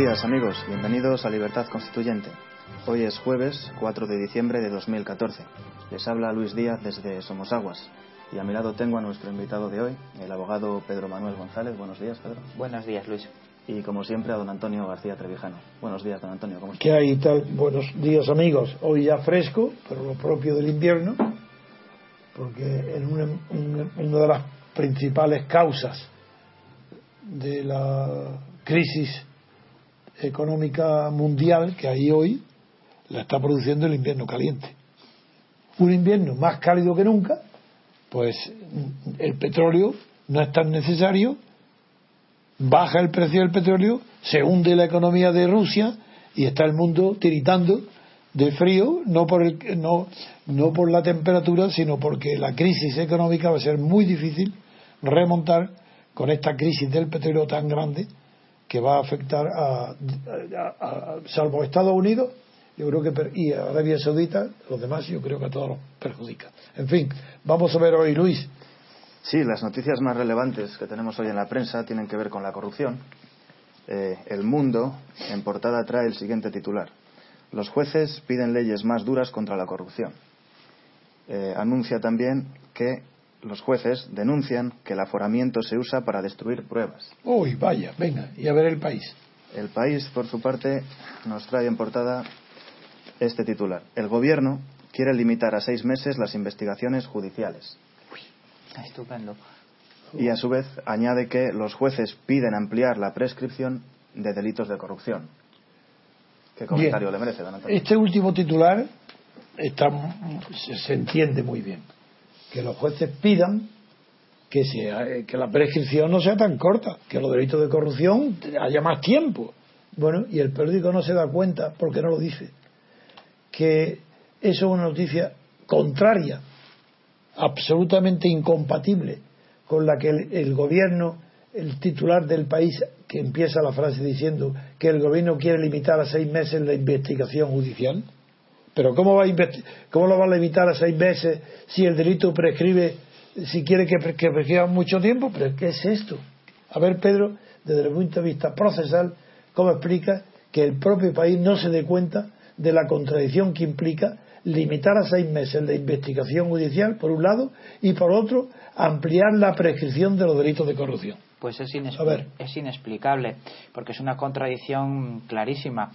Buenos días amigos, bienvenidos a Libertad Constituyente. Hoy es jueves 4 de diciembre de 2014. Les habla Luis Díaz desde Somosaguas y a mi lado tengo a nuestro invitado de hoy, el abogado Pedro Manuel González. Buenos días, Pedro. Buenos días, Luis. Y como siempre a don Antonio García Trevijano. Buenos días, don Antonio. ¿Cómo está? ¿Qué hay tal? Buenos días amigos. Hoy ya fresco, pero lo propio del invierno, porque en una, una- una de las principales causas de la crisis económica mundial que hay hoy la está produciendo el invierno caliente. Un invierno más cálido que nunca, pues el petróleo no es tan necesario, baja el precio del petróleo, se hunde la economía de Rusia y está el mundo tiritando de frío, no por, el, no, no por la temperatura, sino porque la crisis económica va a ser muy difícil remontar con esta crisis del petróleo tan grande que va a afectar a, a- a- salvo Estados Unidos, yo creo que y Arabia Saudita, los demás yo creo que a todos los perjudica. En fin, vamos a ver hoy, Luis, Sí, las noticias más relevantes que tenemos hoy en la prensa tienen que ver con la corrupción. Eh, el Mundo, en portada, trae el siguiente titular. Los jueces piden leyes más duras contra la corrupción. Eh, anuncia también que los jueces denuncian que el aforamiento se usa para destruir pruebas. uy, vaya, venga, y a ver el país. El país, por su parte, nos trae en portada este titular. El Gobierno quiere limitar a seis meses las investigaciones judiciales. Estupendo. Y a su vez añade que los jueces piden ampliar la prescripción de delitos de corrupción. ¿Qué comentario Bien. le merece, don Antonio? Este último titular está, se entiende muy bien. Que los jueces pidan que, sea, que la prescripción no sea tan corta, que los delitos de corrupción haya más tiempo. Bueno, y el periódico no se da cuenta, porque no lo dice, que eso es una noticia contraria, absolutamente incompatible con la que el, el gobierno, el titular del país, que empieza la frase diciendo que el gobierno quiere limitar a seis meses la investigación judicial. Pero ¿cómo, va a ¿cómo lo va a limitar a seis meses si el delito prescribe, si quiere que, pre- que prescriba mucho tiempo? ¿Pero qué es esto? A ver, Pedro, desde el punto de vista procesal, ¿cómo explica que el propio país no se dé cuenta de la contradicción que implica limitar a seis meses la investigación judicial, por un lado, y por otro, ampliar la prescripción de los delitos de corrupción? Pues es inexplicable, porque es una contradicción clarísima.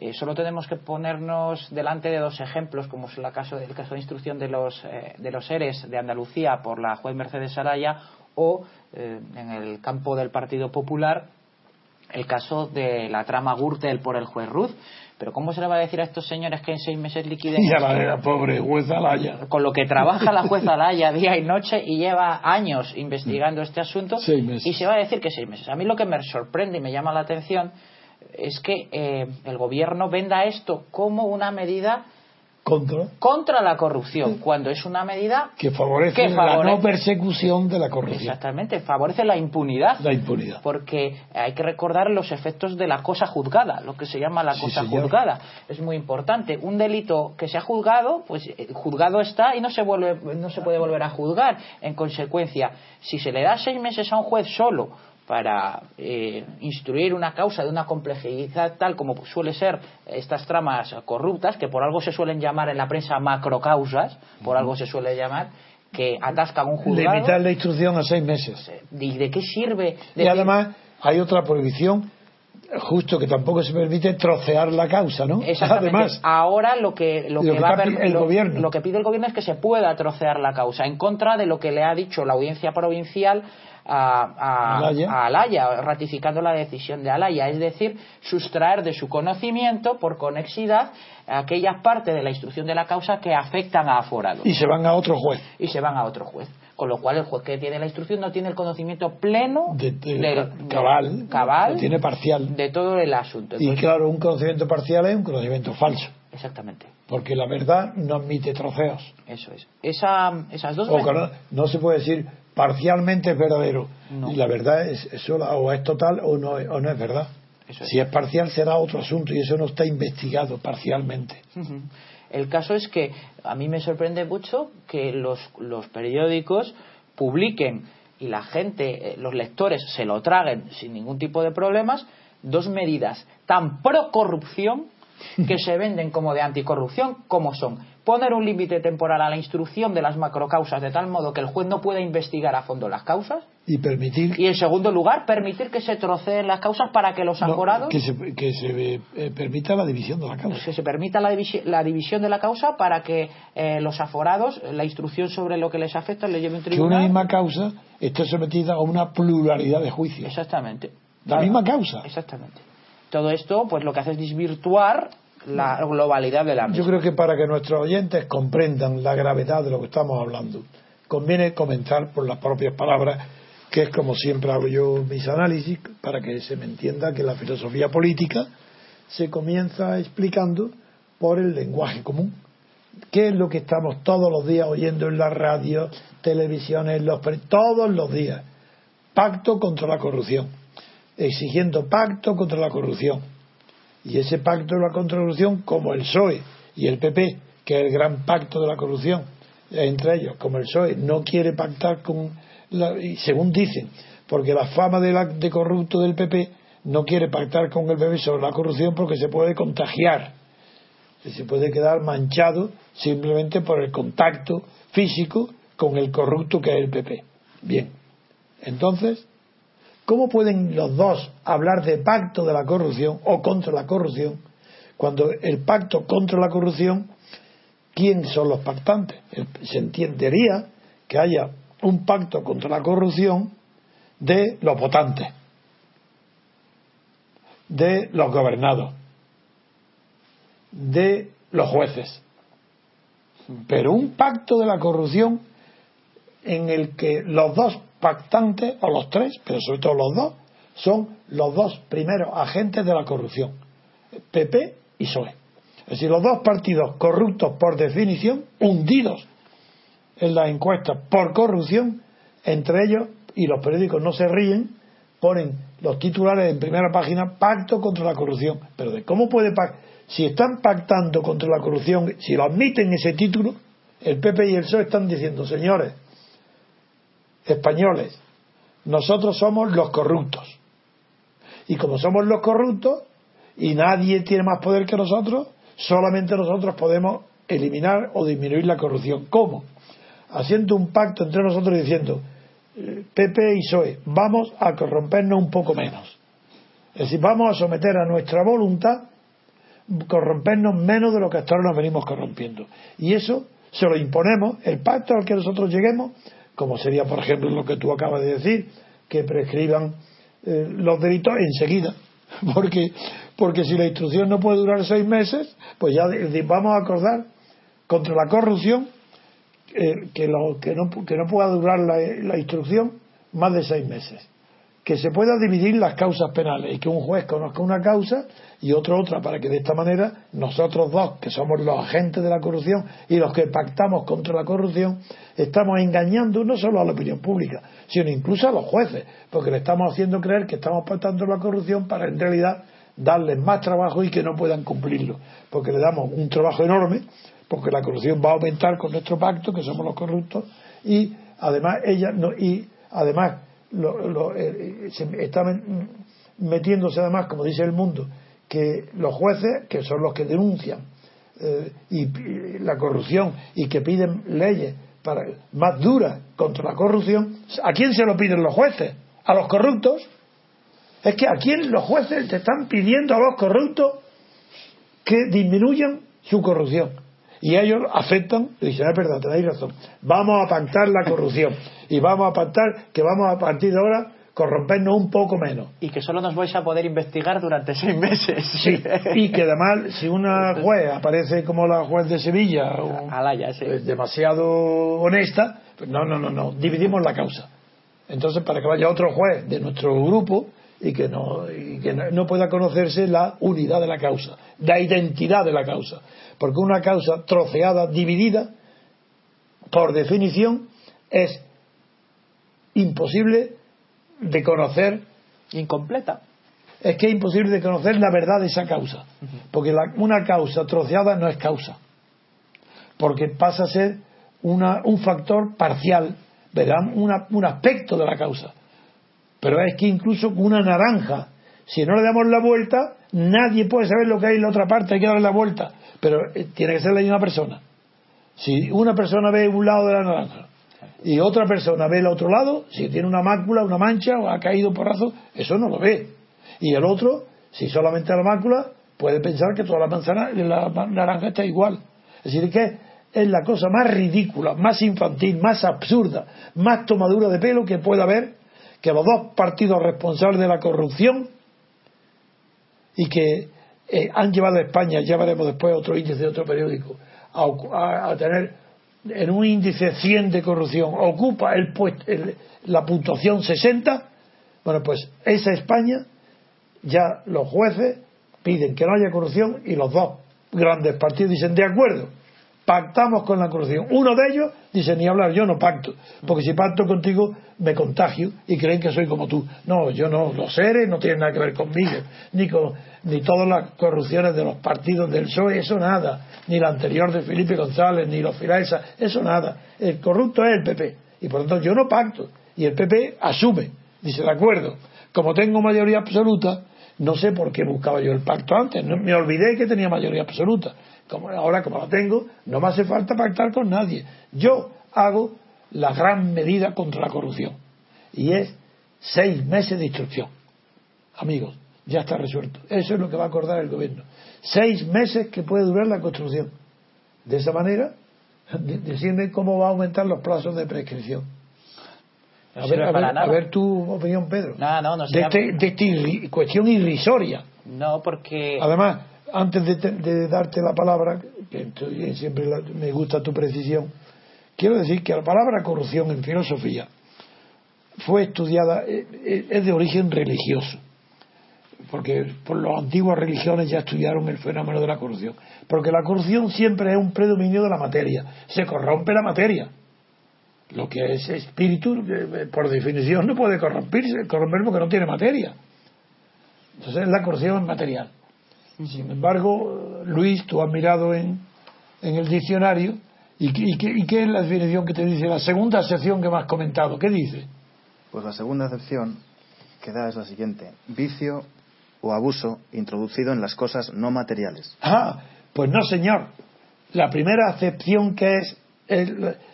Eh, solo tenemos que ponernos delante de dos ejemplos, como es la caso, el caso de instrucción de los, eh, de los ERES de Andalucía por la juez Mercedes Araya o, eh, en el campo del Partido Popular, el caso de la trama Gürtel por el juez Ruz. Pero ¿cómo se le va a decir a estos señores que en seis meses liquiden Y a la, la pobre jueza Laya. con lo que trabaja la jueza Laya día y noche y lleva años investigando este asunto Seis meses. y se va a decir que seis meses. A mí lo que me sorprende y me llama la atención es que eh, el gobierno venda esto como una medida Contra contra la corrupción, cuando es una medida que favorece, Que la no persecución de la corrupción, exactamente favorece la impunidad. la impunidad. Porque hay que recordar los efectos de la cosa juzgada, lo que se llama la Sí, cosa señor. juzgada. Es muy importante. Un delito que se ha juzgado, pues eh, juzgado está y no se, vuelve, no se puede volver a juzgar. En consecuencia, si se le da seis meses a un juez solo para eh, instruir una causa de una complejidad tal como suele ser estas tramas corruptas, que por algo se suelen llamar en la prensa macrocausas, por algo se suele llamar, que atascan un juzgado. Limitar la instrucción a seis meses. ¿Y de qué sirve? De Y además hay otra prohibición, justo que tampoco se permite trocear la causa, ¿no? Además, ahora lo que lo, Lo que que va a el lo- gobierno. lo que pide el gobierno es que se pueda trocear la causa en contra de lo que le ha dicho la audiencia provincial a, a, Alaya. a Alaya, ratificando la decisión de Alaya, es decir, sustraer de su conocimiento por conexidad aquellas partes de la instrucción de la causa que afectan a aforados y se van a otro juez. y se van a otro juez. Con lo cual el juez que tiene la instrucción no tiene el conocimiento pleno De- de- del- cabal, cabal tiene parcial. de todo el asunto. Y Entonces, claro, un conocimiento parcial es un conocimiento falso, Exactamente. porque la verdad no admite troceos. Eso es. Esa, esas dos. O no, no se puede decir parcialmente es verdadero. No. Y la verdad es, es sola, o es total o no, es- o no es verdad. Eso es. Si es parcial será otro asunto y eso no está investigado parcialmente. Ujú. El caso es que a mí me sorprende mucho que los, los periódicos publiquen y la gente, eh, los lectores, se lo traguen sin ningún tipo de problemas, dos medidas tan pro corrupción que se venden como de anticorrupción como son poner un límite temporal a la instrucción de las macrocausas de tal modo que el juez no pueda investigar a fondo las causas y permitir y en segundo lugar permitir que se troceen las causas para que los no, aforados que se, que se eh, permita la división de la causa. que se permita la, divisi la división de la causa para que eh, los aforados la instrucción sobre lo que les afecta le lleve un que tribunal. una misma causa esté sometida a una pluralidad de juicios. Exactamente. La misma causa. Exactamente. Todo esto pues lo que hace es desvirtuar la globalidad de la misma. Yo creo que para que nuestros oyentes comprendan la gravedad de lo que estamos hablando, conviene comentar por las propias palabras, que es como siempre hago yo mis análisis, para que se me entienda que la filosofía política se comienza explicando por el lenguaje común. ¿Qué es lo que estamos todos los días oyendo en la radio, televisiones, los todos los días? Pacto contra la corrupción, exigiendo pacto contra la corrupción y ese pacto de la corrupción, como el PSOE y el PP, que es el gran pacto de la corrupción entre ellos, como el PSOE no quiere pactar con, la, según dicen, porque la fama de, la, de corrupto del PP no quiere pactar con el PP sobre la corrupción porque se puede contagiar, se puede quedar manchado simplemente por el contacto físico con el corrupto que es el PP. Bien, entonces ¿Cómo pueden los dos hablar de pacto de la corrupción o contra la corrupción cuando el pacto contra la corrupción, ¿quién son los pactantes? Se entendería que haya un pacto contra la corrupción de los votantes, de los gobernados, de los jueces. Pero un pacto de la corrupción en el que los dos pactantes, o los tres, pero sobre todo los dos, son los dos primeros agentes de la corrupción, PP y PSOE. Es decir, los dos partidos corruptos por definición, hundidos en las encuestas por corrupción, entre ellos, y los periódicos no se ríen, ponen los titulares en primera página, pacto contra la corrupción. Pero de cómo puede pactar, si están pactando contra la corrupción, si lo admiten ese título, el PP y el PSOE están diciendo, señores, españoles, nosotros somos los corruptos. Y como somos los corruptos y nadie tiene más poder que nosotros, solamente nosotros podemos eliminar o disminuir la corrupción. ¿Cómo? Haciendo un pacto entre nosotros diciendo, PP y PSOE, vamos a corrompernos un poco menos. Es decir, vamos a someter a nuestra voluntad corrompernos menos de lo que hasta ahora nos venimos corrompiendo. Y eso se lo imponemos, el pacto al que nosotros lleguemos, como sería, por ejemplo, lo que tú acabas de decir, que prescriban eh, los delitos enseguida. Porque, porque si la instrucción no puede durar seis meses, pues ya vamos a acordar contra la corrupción que, que, no, que no pueda durar la, la instrucción más de seis meses. Que se pueda dividir las causas penales y que un juez conozca una causa y otro otra, para que de esta manera nosotros dos, que somos los agentes de la corrupción y los que pactamos contra la corrupción, estamos engañando no solo a la opinión pública, sino incluso a los jueces, porque le estamos haciendo creer que estamos pactando la corrupción para en realidad darles más trabajo y que no puedan cumplirlo, porque le damos un trabajo enorme, porque la corrupción va a aumentar con nuestro pacto, que somos los corruptos, y además ella no, y además lo, eh, se está metiéndose además, como dice el mundo, que los jueces, que son los que denuncian eh, y, la corrupción y que piden leyes para, más duras contra la corrupción, ¿a quién se lo piden los jueces? ¿A los corruptos? Es que a quién los jueces te están pidiendo a los corruptos que disminuyan su corrupción y ellos aceptan y dicen, es verdad, tenéis razón, vamos a pactar la corrupción y vamos a pactar que vamos a partir de ahora corrompernos un poco menos. Y que solo nos vais a poder investigar durante seis meses. Sí, y que además si una juez aparece como la juez de Sevilla o Alaya, sí. es demasiado honesta, pues no, no, no, no, dividimos la causa. Entonces, para que vaya otro juez de nuestro grupo y que no, y que no pueda conocerse la unidad de la causa, la identidad de la causa. Porque una causa troceada, dividida, por definición, es imposible de conocer. Incompleta. Es que es imposible de conocer la verdad de esa causa. Porque la, una causa troceada no es causa. Porque pasa a ser una, un factor parcial, ¿verdad? Una, un aspecto de la causa. Pero es que incluso una naranja, Si no le damos la vuelta, nadie puede saber lo que hay en la otra parte, hay que darle la vuelta. Pero eh, tiene que ser la misma persona. Si una persona ve un lado de la naranja y otra persona ve el otro lado, si tiene una mácula, una mancha o ha caído por porrazo, eso no lo ve. Y el otro, si solamente la mácula, puede pensar que toda la manzana, la naranja está igual. Es decir, que es la cosa más ridícula, más infantil, más absurda, más tomadura de pelo que pueda haber que los dos partidos responsables de la corrupción y que eh, han llevado a España, ya veremos después otro índice de otro periódico, a, tener en un índice 100 de corrupción, ocupa el, la puntuación 60, bueno, pues esa España, ya los jueces piden que no haya corrupción y los dos grandes partidos dicen de acuerdo, pactamos con la corrupción. Uno de ellos dice, ni hablar, yo no pacto, porque si pacto contigo me contagio y creen que soy como tú. No, yo no, los seres no tienen nada que ver conmigo, ni con ni todas las corrupciones de los partidos del PSOE, eso nada, ni la anterior de Felipe González, ni los Filaesa, eso nada. El corrupto es el PP, y por lo tanto yo no pacto, y el PP asume, dice, de acuerdo, como tengo mayoría absoluta, no sé por qué buscaba yo el pacto antes, me olvidé que tenía mayoría absoluta como ahora como la tengo, no me hace falta pactar con nadie. Yo hago la gran medida contra la corrupción. Y es seis meses de instrucción. Amigos, ya está resuelto. Eso es lo que va a acordar el gobierno. Seis meses que puede durar la construcción. De esa manera, decirme cómo va a aumentar los plazos de prescripción. A ver, a, ver, tu opinión, Pedro. No, no, no de, este, de esta cuestión irrisoria. No, porque. Además, antes de, darte la palabra, que siempre me gusta tu precisión, quiero decir que la palabra corrupción en filosofía fue estudiada, eh, eh, es de origen religioso, porque por las antiguas religiones ya estudiaron el fenómeno de la corrupción, porque la corrupción siempre es un predominio de la materia, se corrompe la materia. Lo que es espíritu, eh, por definición, no puede corromperse, corromper porque no tiene materia. Entonces la corrupción es material. Sin embargo, Luis, tú has mirado en, en el diccionario ¿y, qué es la definición que te dice? La segunda sección que me has comentado, ¿qué dice? Pues la segunda acepción que da es la siguiente: vicio o abuso introducido en las cosas no materiales. Ah, pues no, señor. La primera acepción que es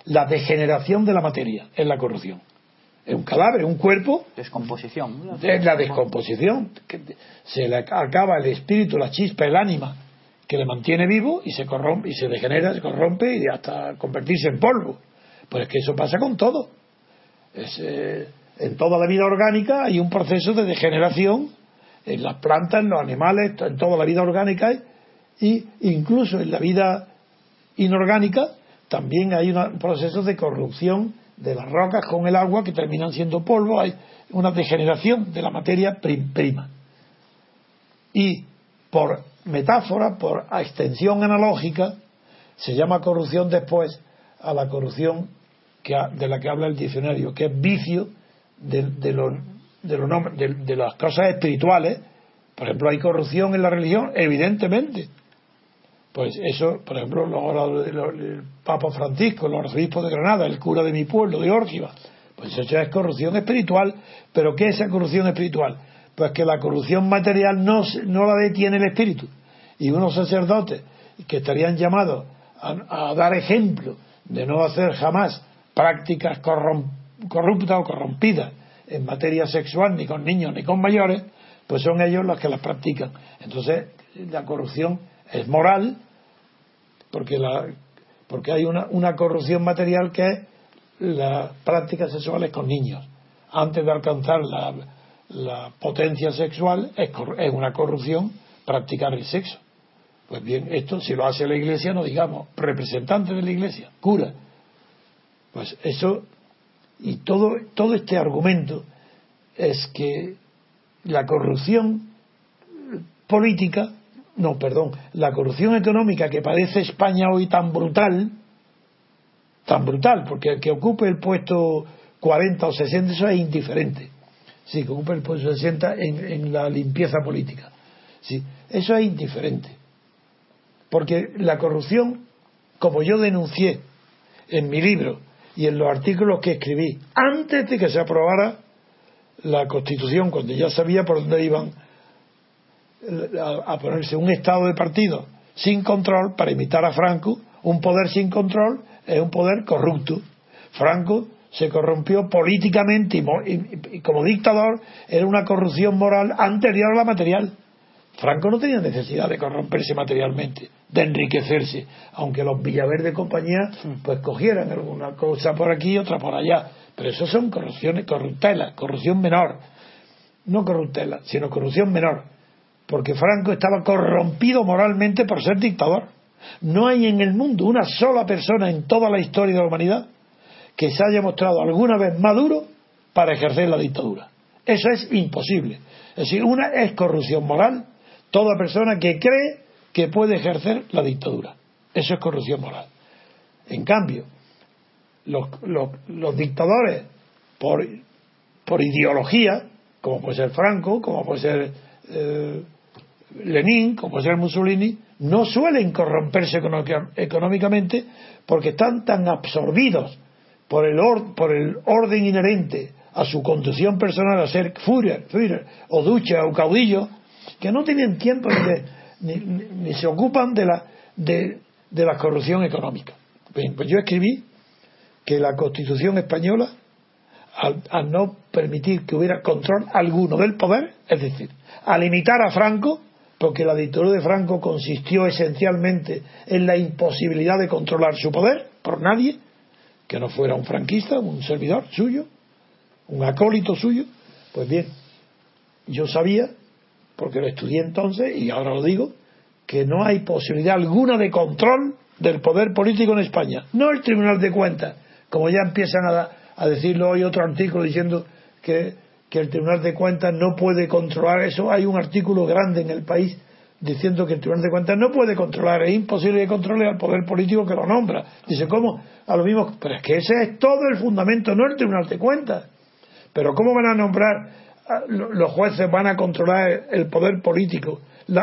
la degeneración de la materia, es la corrupción un cadáver, un cuerpo. Descomposición. Es la descomposición. se le acaba el espíritu, la chispa, el ánima que le mantiene vivo y se corrompe, y se degenera, se corrompe y hasta convertirse en polvo. Pues es que eso pasa con todo. Eh, en toda la vida orgánica hay un proceso de degeneración en las plantas, en los animales, en toda la vida orgánica y incluso en la vida inorgánica también hay un proceso de corrupción de las rocas con el agua que terminan siendo polvo, hay una degeneración de la materia prima. Y por metáfora, por extensión analógica, se llama corrupción después a la corrupción que, de la que habla el diccionario, que es vicio de, de, de, de las cosas espirituales. Por ejemplo, hay corrupción en la religión, evidentemente, pues eso, por ejemplo, el Papa Francisco, los arzobispos de Granada, el cura de mi pueblo, de Órgiva, pues eso es corrupción espiritual. ¿Pero qué es esa corrupción espiritual? Pues que la corrupción material no, no la detiene el espíritu. Y unos sacerdotes que estarían llamados a, dar ejemplo de no hacer jamás prácticas corruptas o corrompidas en materia sexual, ni con niños ni con mayores, pues son ellos los que las practican. Entonces, la corrupción es moral, porque, la, porque hay una, una corrupción material que es las prácticas sexuales con niños. Antes de alcanzar la, la potencia sexual, es, es una corrupción practicar el sexo. Pues bien, esto si lo hace la iglesia, no digamos representante de la iglesia, cura. Pues eso, y todo, todo este argumento es que la corrupción política no, perdón, la corrupción económica que padece España hoy tan brutal, tan brutal, porque el que ocupe el puesto 40 o 60, eso es indiferente. Sí, que ocupe el puesto 60 en, en la limpieza política. Sí, eso es indiferente. Porque la corrupción, como yo denuncié en mi libro y en los artículos que escribí antes de que se aprobara la Constitución, cuando ya sabía por dónde iban a, a ponerse un estado de partido sin control para imitar a Franco. Un poder sin control es un poder corrupto. Franco se corrompió políticamente y, y- y como dictador era una corrupción moral anterior a la material. Franco no tenía necesidad de corromperse materialmente, de enriquecerse, aunque los Villaverde compañía pues cogieran alguna cosa por aquí y otra por allá. Pero eso son corrupciones, corruptelas, corrupción menor. No corruptela, sino corrupción menor. Porque Franco estaba corrompido moralmente por ser dictador. No hay en el mundo una sola persona en toda la historia de la humanidad que se haya mostrado alguna vez maduro para ejercer la dictadura. Eso es imposible. Es decir, una es corrupción moral, toda persona que cree que puede ejercer la dictadura. Eso es corrupción moral. En cambio, los, dictadores, por, por ideología, como puede ser Franco, como puede ser eh, Lenin, como ser Mussolini, no suelen corromperse económicamente porque están tan absorbidos por el, or- por el orden inherente a su conducción personal a ser Führer, Führer o ducha o caudillo, que no tienen tiempo ni, de- ni- se ocupan de la, de, de la corrupción económica. Pues yo escribí que la Constitución española, al, al no permitir que hubiera control alguno del poder, es decir, a limitar a Franco, porque la dictadura de Franco consistió esencialmente en la imposibilidad de controlar su poder por nadie, que no fuera un franquista, un servidor suyo, un acólito suyo, pues bien, yo sabía, porque lo estudié entonces y ahora lo digo, que no hay posibilidad alguna de control del poder político en España. No el Tribunal de Cuentas, como ya empiezan a, a decirlo hoy otro artículo diciendo que, que el Tribunal de Cuentas no puede controlar eso. Hay un artículo grande en el país diciendo que el Tribunal de Cuentas no puede controlar, es imposible que controle al poder político que lo nombra. Dice, ¿cómo? A lo mismo, pero es que ese es todo el fundamento, no el Tribunal de Cuentas. Pero ¿cómo van a nombrar, los jueces van a controlar el poder político,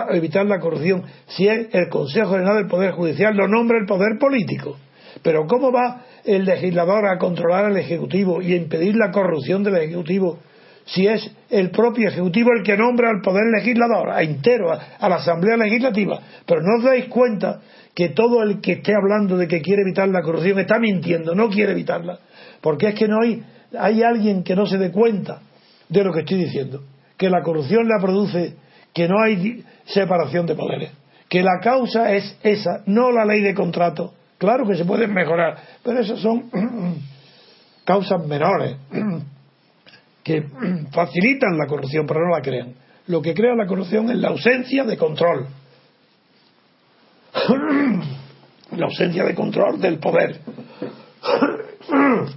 evitar la corrupción, si es el Consejo General del Poder Judicial lo nombra el poder político? Pero ¿cómo va el legislador a controlar al Ejecutivo y a impedir la corrupción del Ejecutivo si es el propio Ejecutivo el que nombra al Poder Legislador, a entero, a, a la Asamblea Legislativa? Pero no os dais cuenta que todo el que esté hablando de que quiere evitar la corrupción está mintiendo, no quiere evitarla. Porque es que no hay, hay alguien que no se dé cuenta de lo que estoy diciendo. Que la corrupción la produce, que no hay separación de poderes. Que la causa es esa, no la ley de contrato. Claro que se pueden mejorar, pero esas son causas menores que facilitan la corrupción, pero no la crean. Lo que crea la corrupción es la ausencia de control. la ausencia de control del poder.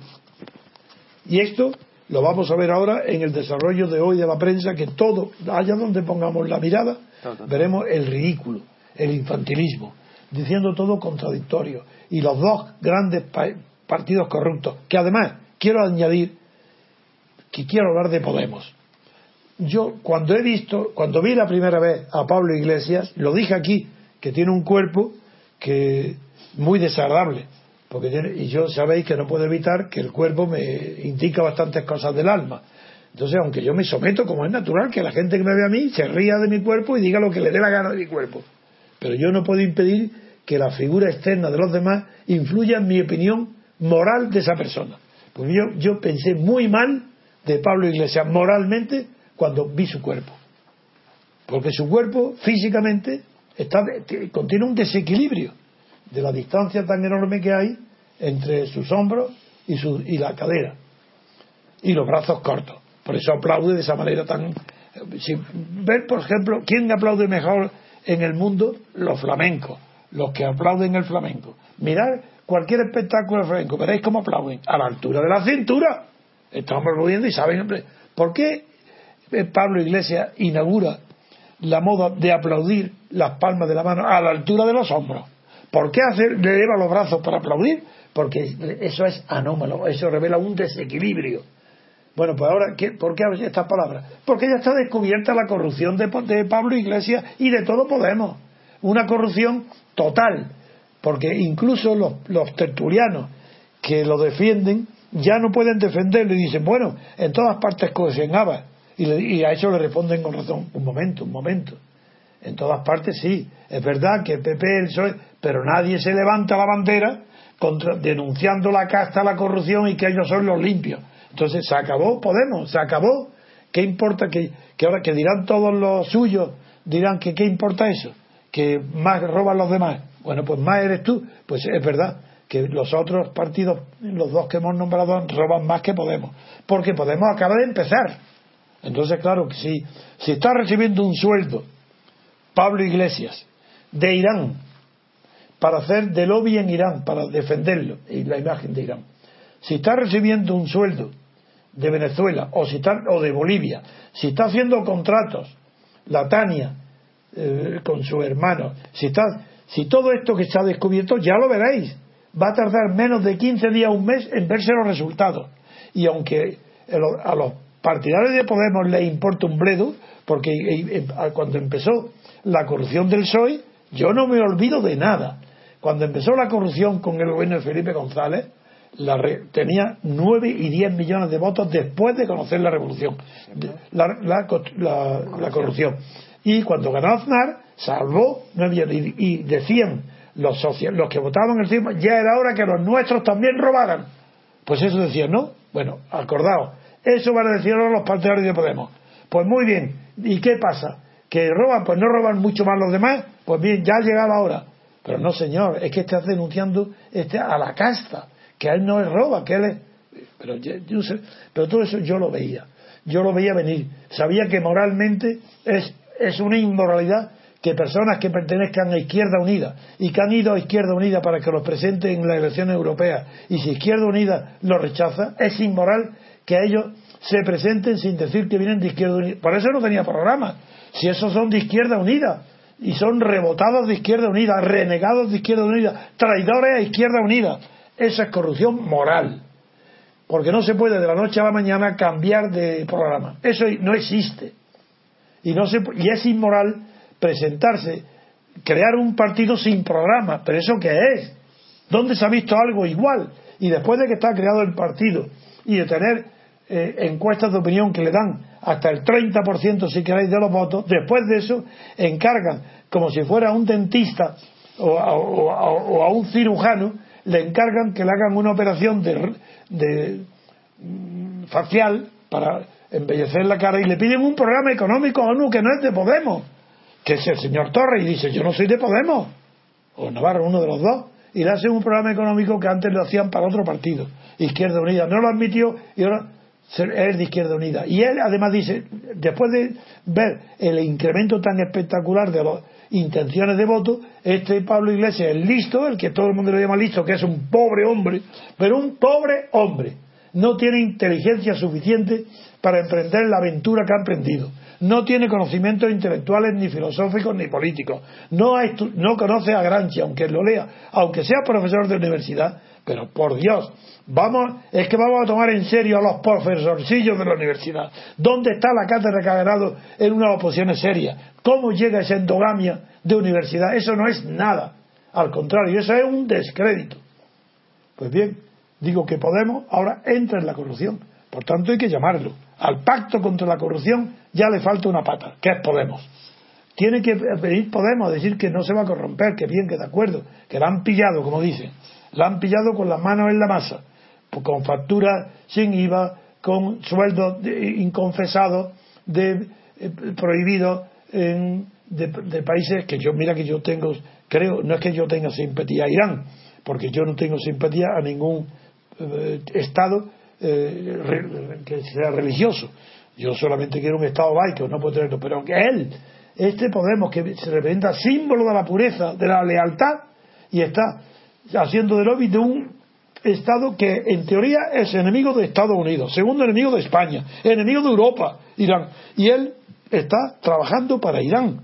y esto lo vamos a ver ahora en el desarrollo de hoy de la prensa, que todo, allá donde pongamos la mirada, veremos el ridículo, el infantilismo, diciendo todo contradictorio. Y los dos grandes pa- partidos corruptos, que además quiero añadir que quiero hablar de Podemos. Yo cuando he visto, cuando vi la primera vez a Pablo Iglesias, lo dije aquí, que tiene un cuerpo que muy desagradable, porque tiene- y yo sabéis que no puedo evitar que el cuerpo me indica bastantes cosas del alma. Entonces, aunque yo me someto, como es natural, que la gente que me ve a mí se ría de mi cuerpo y diga lo que le dé la gana de mi cuerpo. Pero yo no puedo impedir que la figura externa de los demás influya en mi opinión moral de esa persona. Porque yo, yo pensé muy mal de Pablo Iglesias moralmente cuando vi su cuerpo. Porque su cuerpo físicamente está, contiene un desequilibrio de la distancia tan enorme que hay entre sus hombros y, su, y la cadera y los brazos cortos. Por eso aplaude de esa manera tan. Si, ver, por ejemplo, quién aplaude mejor en el mundo, los flamencos, los que aplauden el flamenco. Mirar cualquier espectáculo de flamenco, veréis cómo aplauden, a la altura de la cintura. Estamos aplaudiendo y saben, ¿por qué eh, Pablo Iglesias inaugura la moda de aplaudir las palmas de la mano a la altura de los hombros? ¿Por qué hacer, le eleva los brazos para aplaudir? Porque eso es anómalo, eso revela un desequilibrio. Bueno, pues ahora, ¿qué- ¿por qué estas palabras? Porque ya está descubierta la corrupción de, Pablo Iglesias y de todo Podemos. Una corrupción total. Porque incluso los tertulianos que lo defienden ya no pueden defenderlo y dicen, bueno, en todas partes cohesionaba. Y, le- y a eso le responden con razón, un momento, un momento. En todas partes sí. Es verdad que el PP, el PSOE, pero nadie se levanta la bandera contra, denunciando la casta, la corrupción y que ellos son los limpios. Entonces se acabó Podemos, se acabó. ¿Qué importa que, que ahora que dirán todos los suyos, dirán que qué importa eso? Que más roban los demás. Bueno, pues más eres tú. Pues es verdad que los otros partidos, los dos que hemos nombrado, roban más que Podemos. Porque Podemos acaba de empezar. Entonces, claro, si, si está recibiendo un sueldo, Pablo Iglesias, de Irán, para hacer de lobby en Irán, para defenderlo y la imagen de Irán, si está recibiendo un sueldo de Venezuela o, si está, o de Bolivia, si está haciendo contratos, la Tania, eh, con su hermano, si, está, si todo esto que se ha descubierto, ya lo veréis, va a tardar menos de 15 días, un mes en verse los resultados. Y aunque a los partidarios de Podemos les importa un bledo, porque cuando empezó la corrupción del PSOE, yo no me olvido de nada. Cuando empezó la corrupción con el gobierno de Felipe González, la tenía 9 y 10 millones de votos después de conocer la revolución, la, la, corrupción. Y cuando ganó Aznar, salvó 9 millones. Y, decían los, los que votaban el CIMA, ya era hora que los nuestros también robaran. Pues eso decían, ¿no? Bueno, acordaos, eso van a decir los partidarios de Podemos. Pues muy bien, ¿y qué pasa? ¿Que roban? Pues no roban mucho más los demás. Pues bien, ya ha llegado la hora. Pero no, señor, es que estás denunciando este, a la casta, que él no es roba, que él es... Pero, yo, pero todo eso yo lo veía. Yo lo veía venir. Sabía que moralmente es, es una inmoralidad que personas que pertenezcan a Izquierda Unida y que han ido a Izquierda Unida para que los presenten en las elecciones europeas y si Izquierda Unida lo rechaza, es inmoral que ellos se presenten sin decir que vienen de Izquierda Unida. Por eso no tenía programa. Si esos son de Izquierda Unida y son rebotados de Izquierda Unida, renegados de Izquierda Unida, traidores a Izquierda Unida. Esa es corrupción moral. Porque no se puede de la noche a la mañana cambiar de programa. Eso no existe. Y, no se, y es inmoral presentarse, crear un partido sin programa. ¿Pero eso qué es? ¿Dónde se ha visto algo igual? Y después de que está creado el partido y de tener eh, encuestas de opinión que le dan hasta el 30% si queréis de los votos, después de eso encargan, como si fuera un dentista o a, un cirujano, le encargan que le hagan una operación de, de mm, facial para embellecer la cara y le piden un programa económico a uno que no es de Podemos, que es el señor Torres, y dice, yo no soy de Podemos, o Navarro, uno de los dos, y le hacen un programa económico que antes lo hacían para otro partido, Izquierda Unida, no lo admitió y ahora es de Izquierda Unida. Y él además dice, después de ver el incremento tan espectacular de las intenciones de voto, este Pablo Iglesias es listo, el que todo el mundo le llama listo, que es un pobre hombre, pero un pobre hombre. No tiene inteligencia suficiente para emprender la aventura que ha emprendido. No tiene conocimientos intelectuales, ni filosóficos, ni políticos. No, no conoce a Granchi, aunque lo lea, aunque sea profesor de universidad, pero por Dios, Vamos, es que vamos a tomar en serio a los profesorcillos de la universidad. ¿Dónde está la cátedra que ha en una oposición seria? ¿Cómo llega esa endogamia de universidad? Eso no es nada. Al contrario, eso es un descrédito. Pues bien, digo que Podemos ahora entra en la corrupción. Por tanto, hay que llamarlo. Al pacto contra la corrupción ya le falta una pata, que es Podemos. Tiene que pedir Podemos decir que no se va a corromper, que bien, que de acuerdo, que la han pillado, como dicen. La han pillado con las manos en la masa con facturas sin IVA, con sueldos inconfesados de, eh, prohibidos en, de, países que yo, mira que yo tengo, creo, no es que yo tenga simpatía a Irán, porque yo no tengo simpatía a ningún eh, Estado eh, que sea religioso. Yo solamente quiero un Estado laico, no puedo tenerlo, pero que él, este Podemos, que se representa símbolo de la pureza, de la lealtad, y está haciendo de lobby de un Estado que en teoría es enemigo de Estados Unidos, segundo enemigo de España, enemigo de Europa, Irán. Y él está trabajando para Irán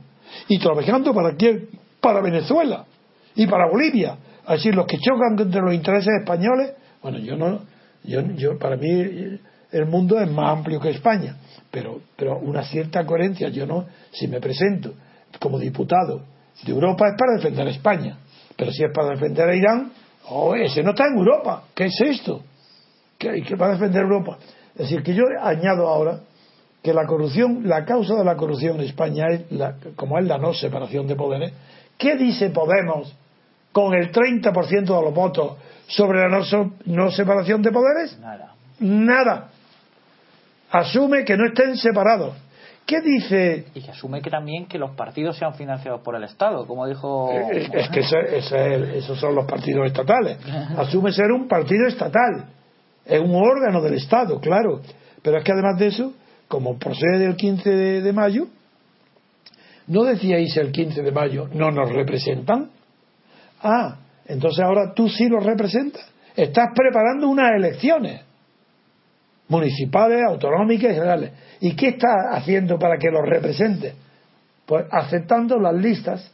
y trabajando para quién? Para Venezuela y para Bolivia. Así los que chocan entre los intereses españoles, bueno, yo no, yo, yo para mí el mundo es más amplio que España, pero, pero una cierta coherencia, yo no, si me presento como diputado de Europa es para defender a España, pero si es para defender a Irán, Oh, ese no está en Europa. ¿Qué es esto? ¿Qué, va a defender Europa? Es decir, que yo añado ahora que la corrupción, la causa de la corrupción en España es, la, como es la no separación de poderes, ¿qué dice Podemos con el 30% de los votos sobre la no, no separación de poderes? Nada. Nada. Asume que no estén separados. ¿Qué dice? Y que asume que también que los partidos sean financiados por el Estado, como dijo. Eh, Es, que eso- eso es- esos son los partidos estatales. Asume ser un partido estatal. Es un órgano del Estado, claro. Pero es que además de eso, como procede del 15 de, de mayo, ¿no decíais el 15 de mayo no nos representan? Ah, entonces ahora tú sí los representas. Estás preparando unas elecciones municipales, autonómicas y generales. ¿Y qué está haciendo para que los represente? Pues aceptando las listas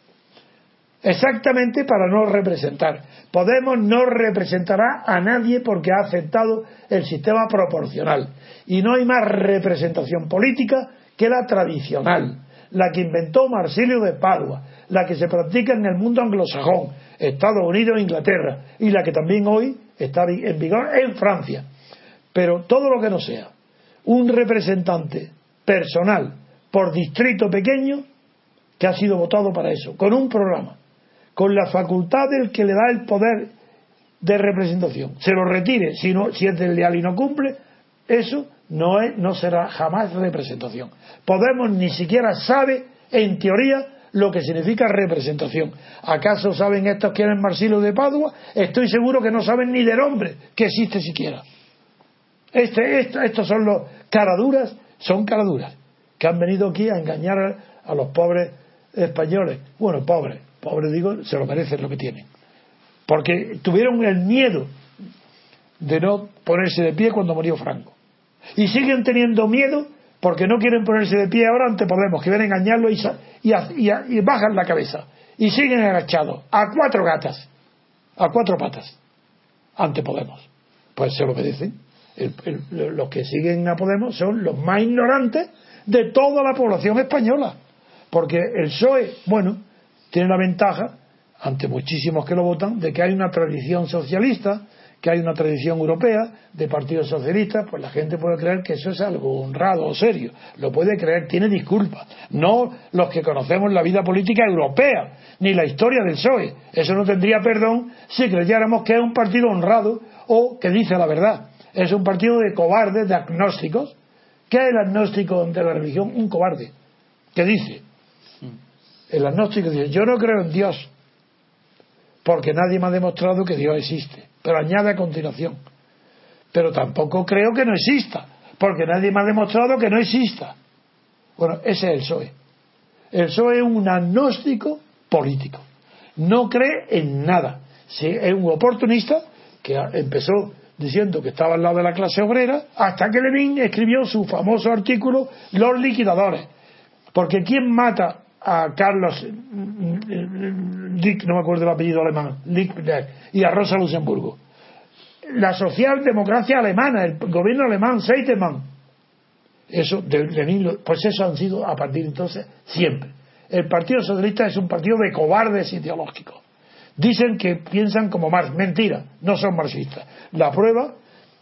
exactamente para no representar. Podemos no representará a nadie porque ha aceptado el sistema proporcional. Y no hay más representación política que la tradicional, la que inventó Marsilio de Padua, la que se practica en el mundo anglosajón, Estados Unidos e Inglaterra, y la que también hoy está en vigor en Francia. Pero todo lo que no sea un representante personal por distrito pequeño que ha sido votado para eso, con un programa, con la facultad del que le da el poder de representación, se lo retire si, no, si es desleal y no cumple, eso no, es, no será jamás representación. Podemos ni siquiera sabe, en teoría, lo que significa representación. ¿Acaso saben estos quién es de Padua? Estoy seguro que no saben ni del hombre que existe siquiera. Este, esto- estos son los caraduras, son caraduras, que han venido aquí a engañar a, a los pobres españoles. Bueno, pobres, pobres digo, se lo merecen lo que tienen. Porque tuvieron el miedo de no ponerse de pie cuando murió Franco. Y siguen teniendo miedo porque no quieren ponerse de pie ahora ante Podemos, que a engañarlo y, y, y bajan la cabeza. Y siguen agachados, a cuatro gatas, a cuatro patas, ante Podemos. Pues se lo merecen. El- el- los que siguen a Podemos son los más ignorantes de toda la población española. Porque el PSOE, bueno, tiene la ventaja, ante muchísimos que lo votan, de que hay una tradición socialista, que hay una tradición europea de partidos socialistas, pues la gente puede creer que eso es algo honrado o serio. Lo puede creer, tiene disculpas. No los que conocemos la vida política europea, ni la historia del PSOE. Eso no tendría perdón si creyéramos que es un partido honrado o que dice la verdad. Es un partido de cobardes, de agnósticos. ¿Qué es el agnóstico de la religión? Un cobarde. que dice? El agnóstico dice, yo no creo en Dios, porque nadie me ha demostrado que Dios existe. Pero añade a continuación, pero tampoco creo que no exista, porque nadie me ha demostrado que no exista. Bueno, ese es el PSOE. El PSOE es un agnóstico político. No cree en nada. Es un oportunista que empezó diciendo que estaba al lado de la clase obrera, hasta que Lenin escribió su famoso artículo Los liquidadores. Porque ¿quién mata a Carlos Lick, no me acuerdo el apellido alemán, Lickner, y a Rosa Luxemburgo? La socialdemocracia alemana, el gobierno alemán, Seidemann. Eso, de lo- pues eso han sido a partir de entonces siempre. El Partido Socialista es un partido de cobardes ideológicos. Dicen que piensan como Marx. Mentira, no son marxistas. La prueba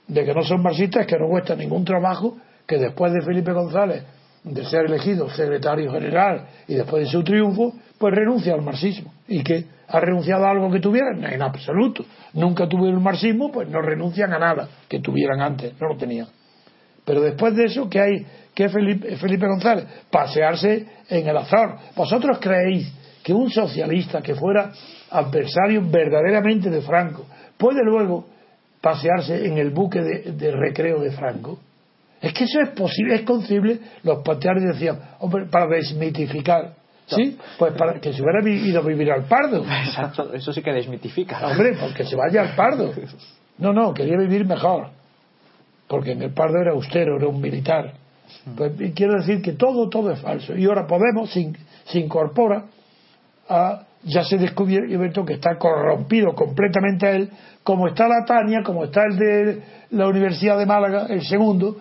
de que no son marxistas es que no cuesta ningún trabajo que después de Felipe González de ser elegido secretario general y después de su triunfo, pues renuncia al marxismo. ¿Y que ¿Ha renunciado a algo que tuvieran? En absoluto. Nunca tuvieron el marxismo, pues no renuncian a nada que tuvieran antes, no lo tenían. Pero después de eso, ¿qué hay? ¿Qué Felipe, Felipe González? Pasearse en el azar. ¿Vosotros creéis que un socialista que fuera adversario verdaderamente de Franco puede luego pasearse en el buque de, de recreo de Franco? Es que eso es posible, es concebible. Los partidarios decían, hombre, para desmitificar. ¿Sí? Pues para que se hubiera ido a vivir al Pardo. Exacto, eso sí que desmitifica. Hombre, pues que se vaya al Pardo. No, no, quería vivir mejor. Porque en el Pardo era austero, era un militar. Pues quiero decir que todo, todo es falso. Y ahora Podemos se, in- se incorpora a. Ya se descubierto que está corrompido completamente a él, como está la Tania, como está el de la Universidad de Málaga, el segundo,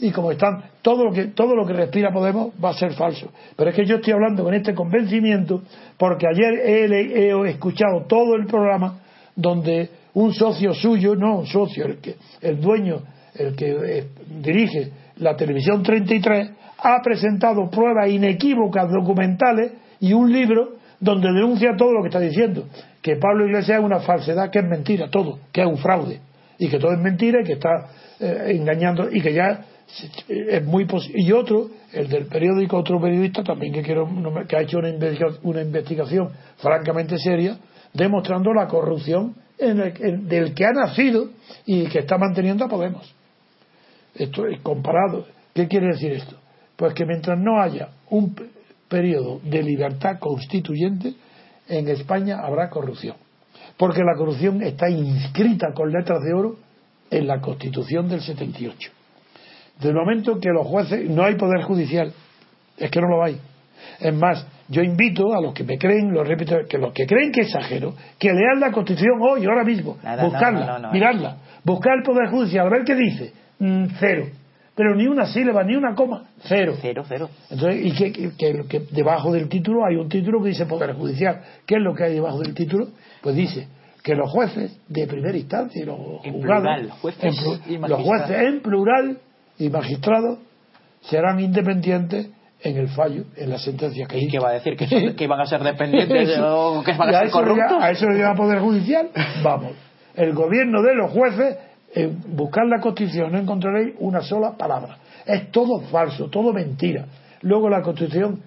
y, y como están, todo lo, que, todo lo que respira Podemos va a ser falso. Pero es que yo estoy hablando con este convencimiento porque ayer he, he escuchado todo el programa donde un socio suyo, no un socio, el, que, el dueño, el que eh, dirige la televisión 33 ha presentado pruebas inequívocas documentales y un libro donde denuncia todo lo que está diciendo, que Pablo Iglesias es una falsedad, que es mentira, todo, que es un fraude, y que todo es mentira y que está eh, engañando, y que ya es muy posible. Y otro, el del periódico, otro periodista también que, quiero, que ha hecho una investigación, una investigación francamente seria, demostrando la corrupción en del que ha nacido y que está manteniendo a Podemos. Esto es comparado. ¿Qué quiere decir esto? Pues que mientras no haya un periodo de libertad constituyente, en España habrá corrupción. Porque la corrupción está inscrita con letras de oro en la Constitución del 78. Del momento que los jueces, no hay poder judicial, es que no lo hay. Es más, yo invito a los que me creen, lo repito, que los que creen que exagero, que lean la Constitución hoy, ahora mismo, buscarla, mirarla, buscar el Poder Judicial, a ver qué dice. Mm, cero. Pero ni una sílaba, ni una coma, cero. Cero, cero. Entonces, y que, que, debajo del título hay un título que dice Poder Judicial. ¿Qué es lo que hay debajo del título? Pues dice que los jueces de primera instancia y los juzgados, los jueces en plural y magistrados serán independientes en el fallo, en la sentencia que ¿Y qué va a decir? ¿Que, que van a ser dependientes o que van a, ser corruptos? ¿A eso le llama Poder Judicial? Vamos. El gobierno de los jueces, en buscar la Constitución, no encontraréis una sola palabra. Es todo falso, todo mentira. Luego la Constitución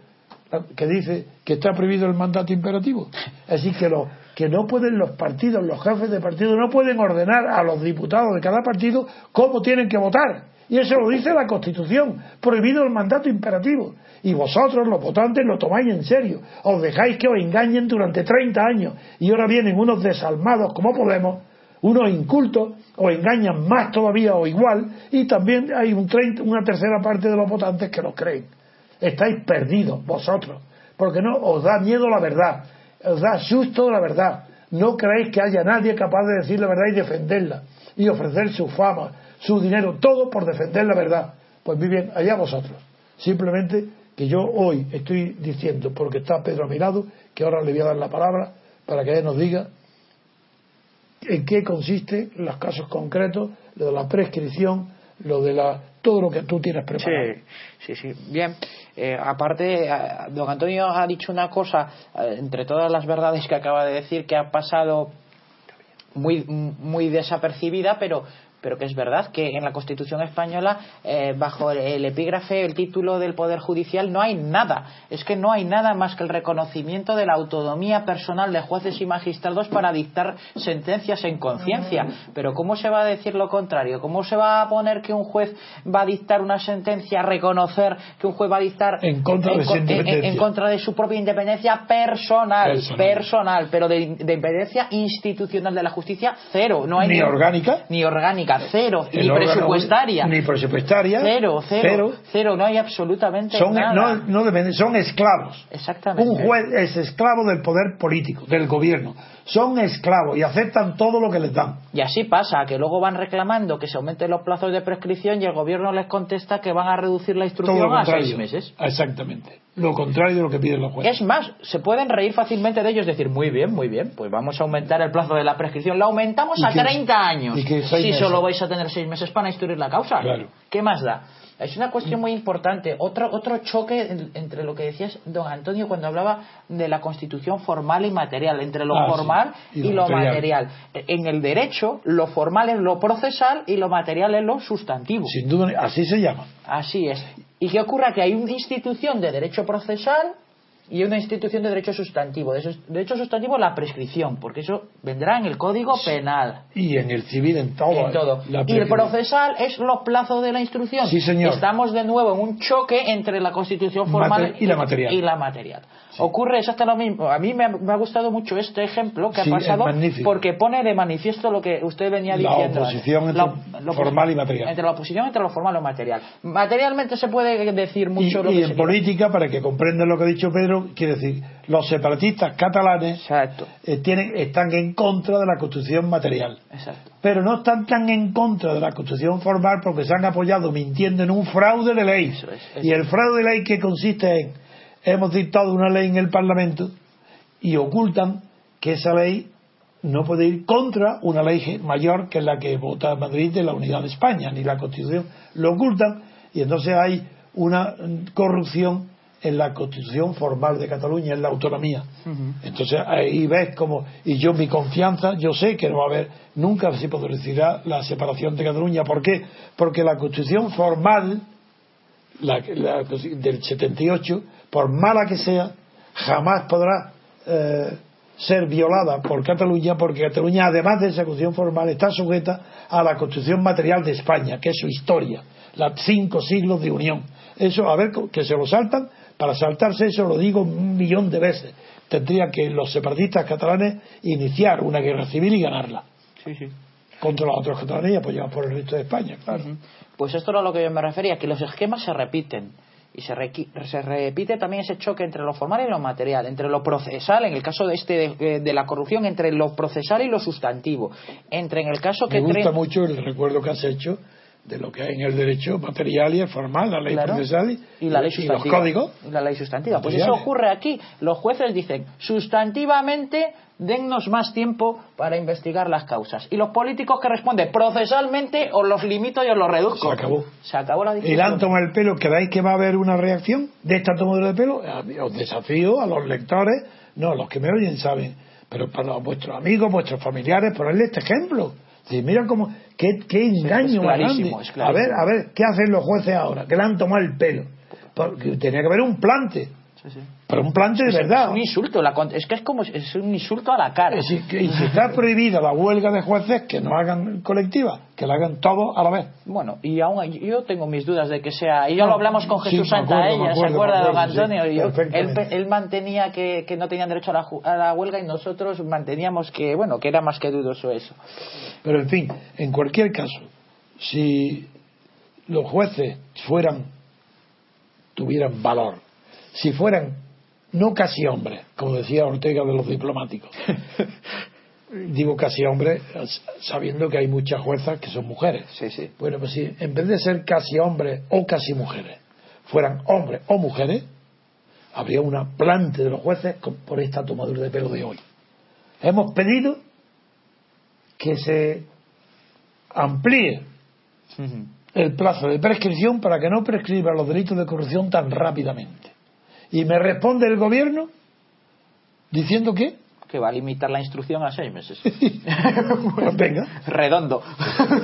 que dice que está prohibido el mandato imperativo. Así que, lo, que no pueden los partidos, los jefes de partido, no pueden ordenar a los diputados de cada partido cómo tienen que votar y eso lo dice la Constitución, prohibido el mandato imperativo. Y vosotros, los votantes, lo tomáis en serio. Os dejáis que os engañen durante 30 años. Y ahora vienen unos desalmados como Podemos, unos incultos, os engañan más todavía o igual. Y también hay un una tercera parte de los votantes que lo creen. Estáis perdidos, vosotros. Porque no os da miedo la verdad. Os da susto la verdad. No creéis que haya nadie capaz de decir la verdad y defenderla. Y ofrecer su fama, su dinero, todo por defender la verdad. Pues muy bien, allá vosotros. Simplemente que yo hoy estoy diciendo, porque está Pedro a mi lado, que ahora le voy a dar la palabra para que él nos diga en qué consiste los casos concretos, lo de la prescripción, lo de la todo lo que tú tienes preparado. Sí, sí, sí. Bien. Eh, aparte, eh, don Antonio ha dicho una cosa, eh, entre todas las verdades que acaba de decir, que ha pasado muy, muy desapercibida, pero pero que es verdad que en la Constitución española, eh, bajo el epígrafe, el título del Poder Judicial, no hay nada. Es que no hay nada más que el reconocimiento de la autonomía personal de jueces y magistrados para dictar sentencias en conciencia. Pero ¿cómo se va a decir lo contrario? ¿Cómo se va a poner que un juez va a dictar una sentencia, reconocer que un juez va a dictar en contra, de, su en, contra de su propia independencia personal, personal, pero de, independencia institucional de la justicia, cero. No hay ni orgánica. Ni orgánica cero, ni presupuestaria. Ni presupuestaria. Cero, cero, cero, no hay absolutamente son, nada. No, dependen, son esclavos. Exactamente. Un juez es esclavo del poder político, del gobierno. Son esclavos y aceptan todo lo que les dan. Y así pasa, que luego van reclamando que se aumenten los plazos de prescripción y el gobierno les contesta que van a reducir la instrucción a seis meses. Exactamente. Lo contrario de lo que piden los jueces. Es más, se pueden reír fácilmente de ellos, decir, muy bien, muy bien, pues vamos a aumentar el plazo de la prescripción. Lo aumentamos a 30 años. si solo vais a tener seis meses para instruir la causa. Claro. ¿Qué más da? Es una cuestión muy importante. Otro, otro choque entre lo que decías, don Antonio, cuando hablaba de la constitución formal y material, entre lo ah, formal y, lo, material. En el derecho, lo formal es lo procesal y lo material es lo sustantivo. Sin duda, así se llama. Así es. ¿Y qué ocurre? Que hay una institución de derecho procesal y una institución de derecho sustantivo. De derecho sustantivo la prescripción, porque eso vendrá en el Código Penal. Y en el civil, en todo. En todo. y el procesal es los plazos de la instrucción. Sí, señor. Estamos de nuevo en un choque entre la constitución formal y, la material. Y la material. Ocurre exactamente lo mismo. A mí me ha, gustado mucho este ejemplo que ha pasado porque pone de manifiesto lo que usted venía diciendo. La oposición entre lo formal y material. Entre la oposición entre lo formal y lo material. Materialmente se puede decir mucho y, lo y en política, para que comprendan lo que ha dicho Pedro, quiere decir, los separatistas catalanes eh, tienen, están en contra de la constitución material. Exacto. Pero no están tan en contra de la constitución formal porque se han apoyado mintiendo en un fraude de ley. Y el fraude de ley que consiste en hemos dictado una ley en el Parlamento y ocultan que esa ley no puede ir contra una ley mayor que la que vota Madrid de la unidad de España, ni la Constitución. Lo ocultan y entonces hay una corrupción en la constitución formal de Cataluña, en la autonomía. Entonces ahí ves como, y yo mi confianza, yo sé que no va a haber, nunca se producirá la separación de Cataluña. ¿Por qué? Porque la constitución formal la, la del 78, por mala que sea, jamás podrá eh, ser violada por Cataluña, porque Cataluña, además de esa constitución formal, está sujeta a la constitución material de España, que es su historia, los cinco siglos de unión. Eso, a ver, que se lo saltan, para saltarse eso lo digo un millón de veces. Tendrían que los separatistas catalanes iniciar una guerra civil y ganarla. Sí, sí. Contra los otros catalanes y apoyados por el resto de España, claro. Pues esto era a lo que yo me refería, que los esquemas se repiten. Y se, se, repite también ese choque entre lo formal y lo material, entre lo procesal, en el caso de este de, de la corrupción, entre lo procesal y lo sustantivo. Entre en el caso que. Me gusta mucho el recuerdo que has hecho de lo que hay en el derecho material y formal, la ley Claro. procesal y, y la ley y los códigos. Y la ley sustantiva. Pues eso ocurre aquí. Los jueces dicen, sustantivamente, dennos más tiempo para investigar las causas. Y los políticos que responden, procesalmente, os los limito y os los reduzco. Se acabó. Se acabó la Y le discusión. han tomado el pelo, ¿creéis que va a haber una reacción de esta tomadura de pelo? Eh, Os desafío a los lectores, no, los que me oyen saben, pero para vuestros amigos, vuestros familiares, ponerle este ejemplo. Sí, mira cómo, qué, qué engaño es más clarísimo, A ver, a ver, ¿qué hacen los jueces ahora? Que le han tomado el pelo. Porque tenía que haber un plante, Sí, sí. pero un plante de Es verdad. un insulto. la es que es como es un insulto a la cara. Es decir, que- y si está prohibida la huelga de jueces, que no hagan colectiva, que la hagan todos a la vez. Bueno, y aún yo tengo mis dudas de que sea. Y ya lo No, hablamos con sí, Jesús me Santa acuerdo, me ella, ¿se acuerda de don sí, Antonio? Y yo- él, él mantenía que, que no tenían derecho a la, a la huelga y nosotros manteníamos que, bueno, que era más que dudoso eso. Pero en fin, en cualquier caso, si los jueces fueran, tuvieran valor, si fueran no casi hombres, como decía Ortega de los diplomáticos, digo casi hombres sabiendo que hay muchas juezas que son mujeres. Sí, sí. Bueno, pues si en vez de ser casi hombres o casi mujeres, fueran hombres o mujeres, habría una plante de los jueces por esta tomadura de pelo de hoy. Hemos pedido que se amplíe el plazo de prescripción para que no prescriban los delitos de corrupción tan rápidamente. Y me responde el gobierno diciendo que, Que va a limitar la instrucción a seis meses. pues venga, Redondo.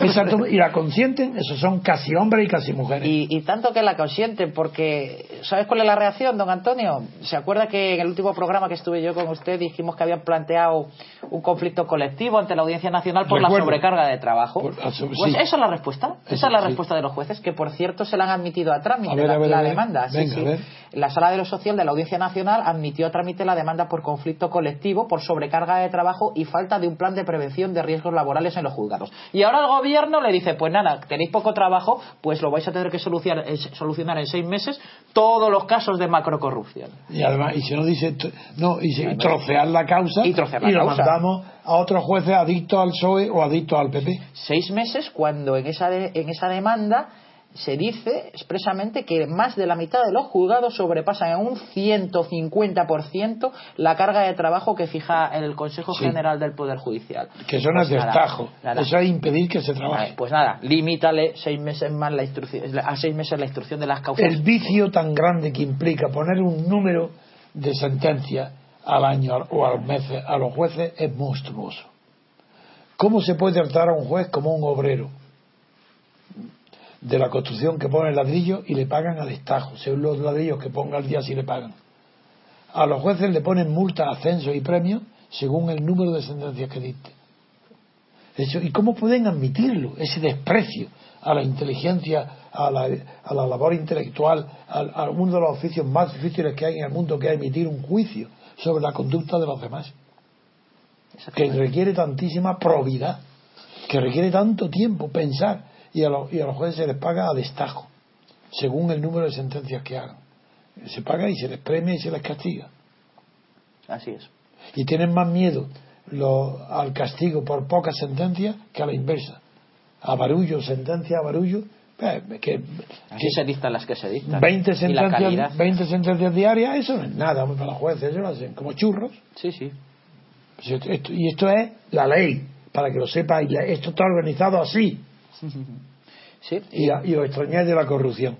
Exacto, y la consienten, esos son casi hombres y casi mujeres. Y, y tanto que la consienten, porque ¿sabes cuál es la reacción, don Antonio? ¿Se acuerda que en el último programa que estuve yo con usted dijimos que habían planteado un conflicto colectivo ante la Audiencia Nacional por la sobrecarga de trabajo? Por- ah, pues sí. esa es la respuesta. Esa es la sí. respuesta de los jueces, que por cierto se la han admitido a trámite A ver, la, a ver, la a ver. demanda. Sí, Venga, sí. a ver. La Sala de lo Social de la Audiencia Nacional admitió a trámite la demanda por conflicto colectivo, por sobrecarga de trabajo y falta de un plan de prevención de riesgos laborales en los juzgados. Y ahora el gobierno le dice, pues nada, tenéis poco trabajo, pues lo vais a tener que solucionar, eh, solucionar en seis meses todos los casos de macrocorrupción. Y además, y si no dice, no, y trocear la causa Y trocear la lo causa. mandamos a otros jueces adictos al PSOE o adictos al PP. Seis meses cuando en esa, de- en esa demanda se dice expresamente que más de la mitad de los juzgados sobrepasan en un 150% la carga de trabajo que fija el Consejo Sí. General del Poder Judicial. Que es Pues destajo. Eso es impedir que se trabaje. Pues nada, limítale seis meses más la instrucción, a seis meses la instrucción de las causas. El vicio tan grande que implica poner un número de sentencias al año o al mes a los jueces es monstruoso. ¿Cómo se puede tratar a un juez como un obrero de la construcción que pone el ladrillo y le pagan al estajo, según los ladrillos que ponga al día si le pagan? A los jueces le ponen multa, ascenso y premios según el número de sentencias que dicte. Eso, ¿Y cómo pueden admitirlo? Ese desprecio a la inteligencia, a la, a la labor intelectual, al- a, uno de los oficios más difíciles que hay en el mundo, que es emitir un juicio sobre la conducta de los demás, que requiere tantísima probidad, que requiere tanto tiempo pensar, y a, los, y a los jueces se les paga a destajo, según el número de sentencias que hagan. Se paga y se les premia y se les castiga Así es. y tienen más miedo lo- al castigo por pocas sentencias que a la inversa. A barullo, sentencia a barullo, eh, que, Así que se dictan las que se dictan. 20, Y la calidad. sentencias, 20 sentencias diarias, eso no es nada para los jueces, eso lo hacen como churros. Sí, sí. Pues esto- esto- y esto es la ley, para que lo sepa, y esto está organizado así. Sí, y, y os extrañáis de la corrupción.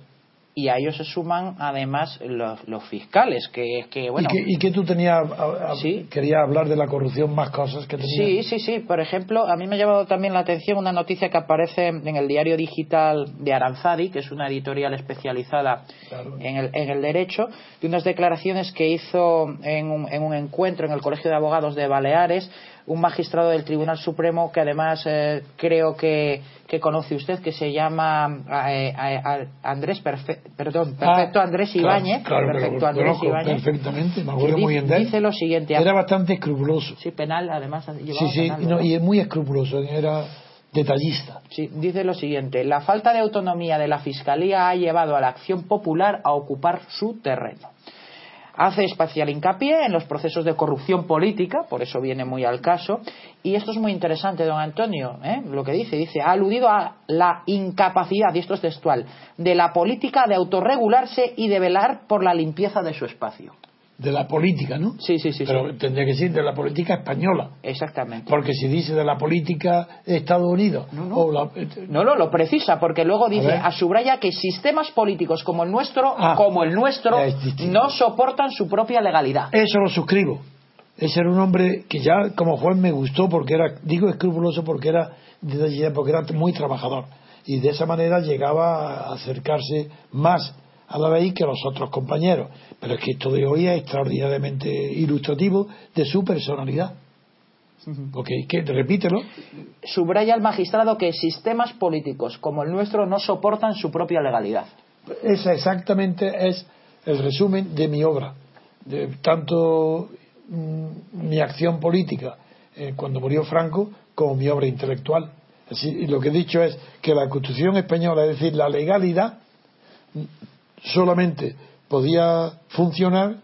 y a ellos se suman además los, los fiscales, que, que bueno. ¿Y, que, y que tú tenías, a- a- Sí. querías hablar de la corrupción, más cosas que tenías? Sí, sí, sí. Por ejemplo, a mí me ha llamado también la atención una noticia que aparece en el diario digital de Aranzadi, que es una editorial especializada Claro. en, el, en el derecho, de unas declaraciones que hizo en un, en un encuentro en el Colegio de Abogados de Baleares un magistrado del Tribunal Supremo que además eh, creo que, que conoce usted, que se llama eh, eh, Andrés Perfe- perdón, Perfecto Ah, Andrés claro, Ibáñez. Claro, que perfecto Andrés Ibáñez. perfectamente, me acuerdo muy bien de él. Dice lo siguiente. Era bastante escrupuloso. Sí, penal, además. Sí, sí, penal, no, y es muy escrupuloso, era detallista. Sí, dice lo siguiente: la falta de autonomía de la fiscalía ha llevado a la acción popular a ocupar su terreno. Hace especial hincapié en los procesos de corrupción política, por eso viene muy al caso, y esto es muy interesante, don Antonio, ¿eh? lo que dice, dice, ha aludido a la incapacidad, y esto es textual, de la política de autorregularse y de velar por la limpieza de su espacio. De la política, ¿no? Sí, sí, sí. Pero sí. tendría que decir de la política española. Exactamente. Porque si dice de la política de Estados Unidos, No, no. o la- No, no, lo precisa, porque luego dice, ver. a subraya que sistemas políticos como el nuestro, Ah, como el nuestro, no soportan su propia legalidad. Eso lo suscribo. Ese era un hombre que ya como juez me gustó porque era, digo escrupuloso porque era, porque era muy trabajador. Y de esa manera llegaba a acercarse más a la ley que los otros compañeros. Pero es que esto de hoy es extraordinariamente ilustrativo de su personalidad. Porque, que, repítelo, Subraya el magistrado que sistemas políticos como el nuestro no soportan su propia legalidad. esa exactamente es el resumen de mi obra. De tanto mm, mi acción política eh, cuando murió Franco como mi obra intelectual. Así, y lo que he dicho es que la Constitución española, es decir, la legalidad, solamente podía funcionar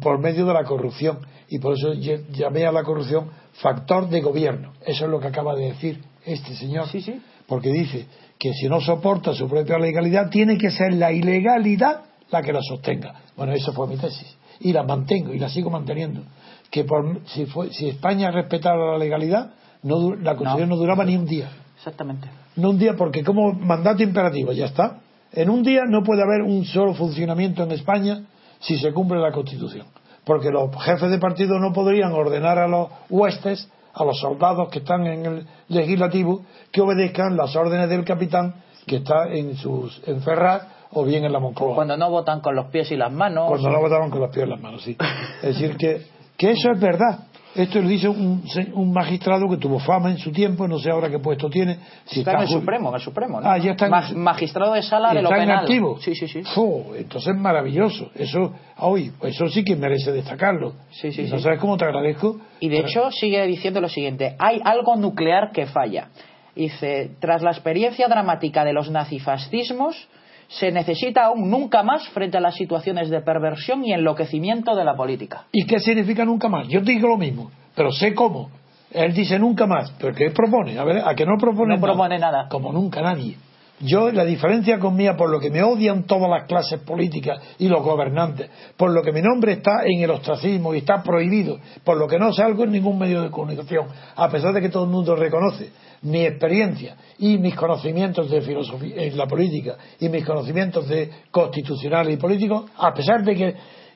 por medio de la corrupción. Y por eso llamé a la corrupción factor de gobierno. Eso es lo que acaba de decir este señor. Sí, sí. Porque dice que si no soporta su propia legalidad, tiene que ser la ilegalidad la que la sostenga. Bueno, esa fue mi tesis. Y la mantengo y la sigo manteniendo. Que por, si, fue, si España respetara la legalidad, no, la Constitución no. duraba ni un día. Exactamente. No un día, porque como mandato imperativo, ya está. En un día no puede haber un solo funcionamiento en España si se cumple la Constitución. Porque los jefes de partido no podrían ordenar a los huestes, a los soldados que están en el legislativo, que obedezcan las órdenes del capitán que está en sus en Ferraz o bien en la Moncloa. Cuando no votan con los pies y las manos. Cuando no votaban con los pies en las manos, sí. Es decir, que, que eso es verdad. Esto lo dice un, un magistrado que tuvo fama en su tiempo, no sé ahora qué puesto tiene. Si está, en el Supremo, en el Supremo. ¿no? Ah, ya está en Ma- el- magistrado de sala de lo está en penal. activo. Sí, sí, sí. Fu, entonces maravilloso. Eso, hoy, eso sí que merece destacarlo. Sí, sí, no sí. sabes cómo te agradezco. Y de hecho sigue diciendo lo siguiente, hay algo nuclear que falla. Dice, tras la experiencia dramática de los nazifascismos, se necesita aún nunca más frente a las situaciones de perversión y enloquecimiento de la política. ¿Y qué significa nunca más? Yo te digo lo mismo, pero sé cómo. Él dice nunca más, pero ¿qué propone? A ver, ¿a que no propone No propone nada. Como nunca nadie. Yo, la diferencia con mía, por lo que me odian todas las clases políticas y los gobernantes, por lo que mi nombre está en el ostracismo y está prohibido, por lo que no salgo en ningún medio de comunicación, a pesar de que todo el mundo reconoce mi experiencia y mis conocimientos de filosofía en la política y mis conocimientos de constitucionales y políticos, a pesar de que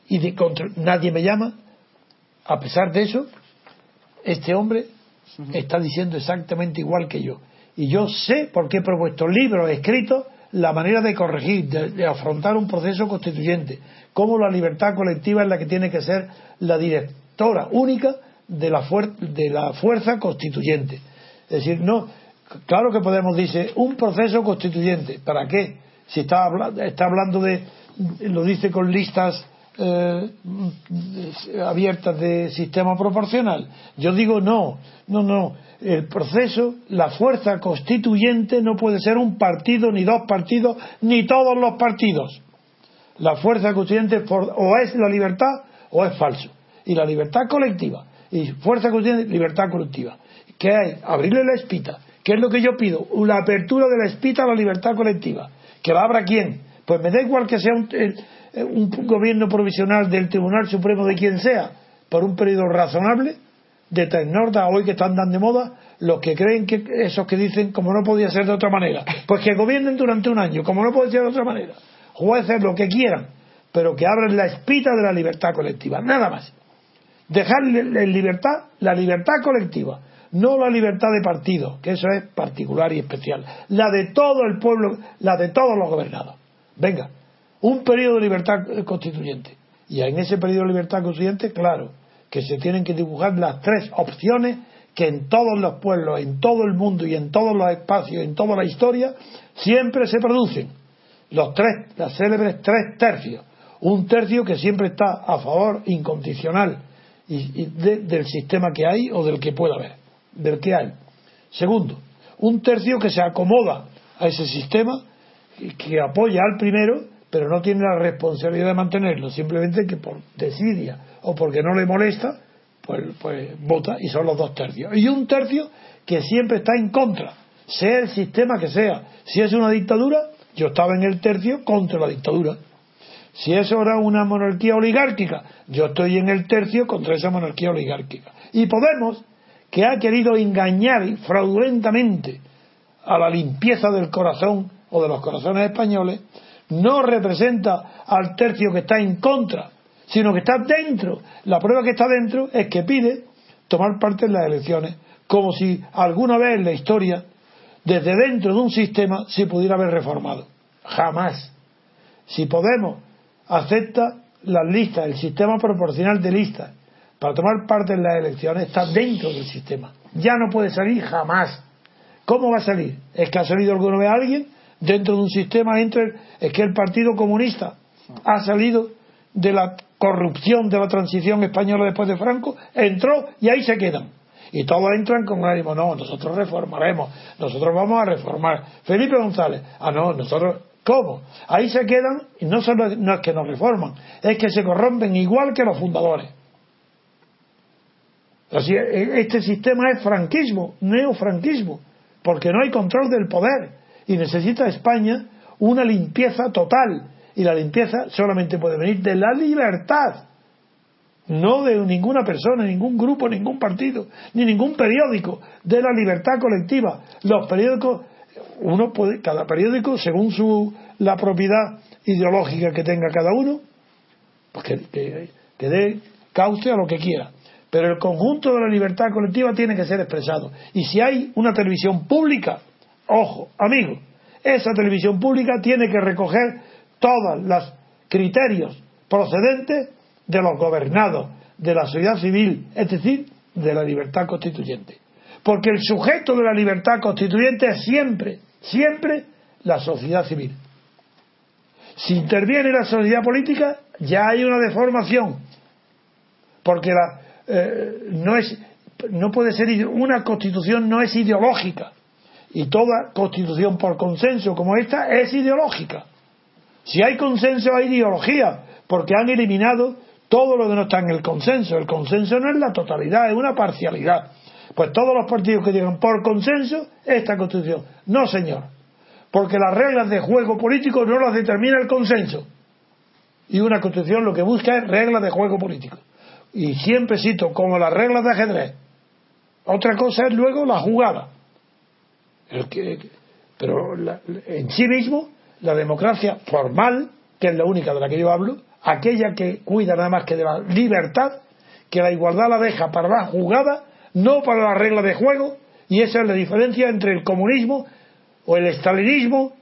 y de contra- nadie me llama, a pesar de eso, este hombre está diciendo exactamente igual que yo. Y yo sé, porque he propuesto libros escritos, la manera de corregir, de, afrontar un proceso constituyente, cómo la libertad colectiva es la que tiene que ser la directora única de la, de la fuerza constituyente. Es decir, no, claro que podemos, dice, un proceso constituyente. ¿Para qué? Si está, habla- está hablando de, lo dice con listas eh, abiertas de sistema proporcional. Yo digo no, no, no. El proceso, la fuerza constituyente no puede ser un partido, ni dos partidos, ni todos los partidos. La fuerza constituyente o es la libertad o es falso. Y la libertad colectiva. Y fuerza constituyente, libertad colectiva. ¿Qué hay? Abrirle la espita. ¿Qué es lo que yo pido? La apertura de la espita a la libertad colectiva. ¿Que la abra quién? Pues me da igual que sea un, un gobierno provisional del Tribunal Supremo de quien sea, por un periodo razonable, de Tecnorda hoy que están tan de moda, los que creen que esos que dicen como no podía ser de otra manera, pues que gobiernen durante un año, como no puede ser de otra manera, jueces lo que quieran, pero que abren la espita de la libertad colectiva, nada más. Dejar en libertad la libertad colectiva, no la libertad de partido, que eso es particular y especial, la de todo el pueblo, la de todos los gobernados. Venga, un periodo de libertad constituyente. Y en ese periodo de libertad constituyente, claro, que se tienen que dibujar las tres opciones que en todos los pueblos, en todo el mundo y en todos los espacios, en toda la historia, siempre se producen. Los tres, las célebres tres tercios. Un tercio que siempre está a favor incondicional y, del sistema que hay o del que pueda haber, del que hay. Segundo, un tercio que se acomoda a ese sistema, que apoya al primero, pero no tiene la responsabilidad de mantenerlo, simplemente que por desidia o porque no le molesta, pues, pues vota y son los dos tercios. Y un tercio que siempre está en contra, sea el sistema que sea. Si es una dictadura, yo estaba en el tercio contra la dictadura. Si eso era una monarquía oligárquica, yo estoy en el tercio contra esa monarquía oligárquica. Y Podemos, que ha querido engañar fraudulentamente a la limpieza del corazón o de los corazones españoles, no representa al tercio que está en contra sino que está dentro. La prueba que está dentro es que pide tomar parte en las elecciones, como si alguna vez en la historia, desde dentro de un sistema, se pudiera haber reformado. Jamás. Si Podemos acepta las listas, el sistema proporcional de listas, para tomar parte en las elecciones, está dentro del sistema. Ya no puede salir jamás. ¿Cómo va a salir? ¿Es que ha salido alguna vez alguien dentro de un sistema entre... Es que el Partido Comunista ha salido de la corrupción de la transición española después de Franco, entró y ahí se quedan. Y todos entran con ánimo, no, nosotros reformaremos, nosotros vamos a reformar. Felipe González, ah, no, nosotros, ¿cómo? Ahí se quedan y no, solo, no es que nos reforman, es que se corrompen igual que los fundadores. Así, e, este sistema es franquismo, neofranquismo, porque no hay control del poder y necesita España una limpieza total y la limpieza solamente puede venir de la libertad, no de ninguna persona, ningún grupo, ningún partido, ni ningún periódico, de la libertad colectiva. Los periódicos, uno puede, cada periódico, según su la propiedad ideológica que tenga cada uno, pues que, dé cauce a lo que quiera. Pero el conjunto de la libertad colectiva tiene que ser expresado. Y si hay una televisión pública, ojo, amigo, esa televisión pública tiene que recoger todos los criterios procedentes de los gobernados, de la sociedad civil, es decir, de la libertad constituyente. Porque el sujeto de la libertad constituyente es siempre, siempre la sociedad civil. Si interviene la sociedad política, ya hay una deformación. Porque la, eh, no, es, no puede ser, una constitución no es ideológica. Y toda constitución por consenso como esta es ideológica. Si hay consenso, hay ideología, porque han eliminado todo lo que no está en el consenso. El consenso no es la totalidad, es una parcialidad. Pues todos los partidos que digan por consenso, esta constitución. No, señor. Porque las reglas de juego político no las determina el consenso. Y una constitución lo que busca es reglas de juego político. Y siempre cito como las reglas de ajedrez. Otra cosa es luego la jugada. Pero en sí mismo la democracia formal, que es la única de la que yo hablo, aquella que cuida nada más que de la libertad, que la igualdad la deja para la jugada, no para la regla de juego, y esa es la diferencia entre el comunismo o el estalinismo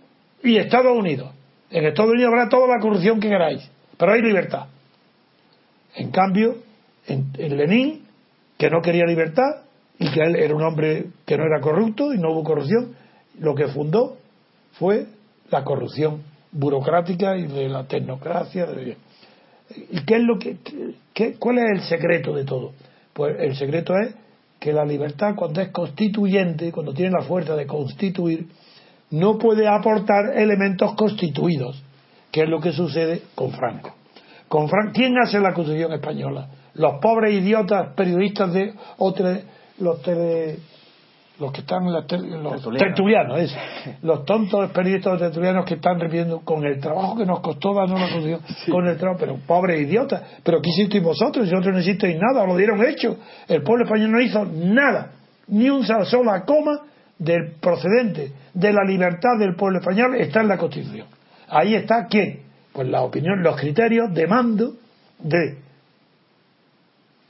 y Estados Unidos. En Estados Unidos habrá toda la corrupción que queráis, pero hay libertad. En cambio, en, en Lenin, que no quería libertad y que él era un hombre que no era corrupto y no hubo corrupción, lo que fundó fue la corrupción burocrática y de la tecnocracia. ¿Y qué es lo que, cuál es el secreto de todo? Pues el secreto es que la libertad cuando es constituyente, cuando tiene la fuerza de constituir, no puede aportar elementos constituidos, que es lo que sucede con Franco. Con ¿Quién hace la Constitución española? Los pobres idiotas periodistas de los los que están los Tertulianos. los tontos periodistas tertulianos que están repitiendo con el trabajo que nos costó darnos la constitución, con el trabajo, pero pobres idiotas, pero ¿qué hicisteis vosotros? Si vosotros no hicisteis nada, lo dieron hecho. El pueblo español no hizo nada, ni una sola coma del procedente de la libertad del pueblo español está en la constitución. Ahí está quién? Pues la opinión, los criterios de mando de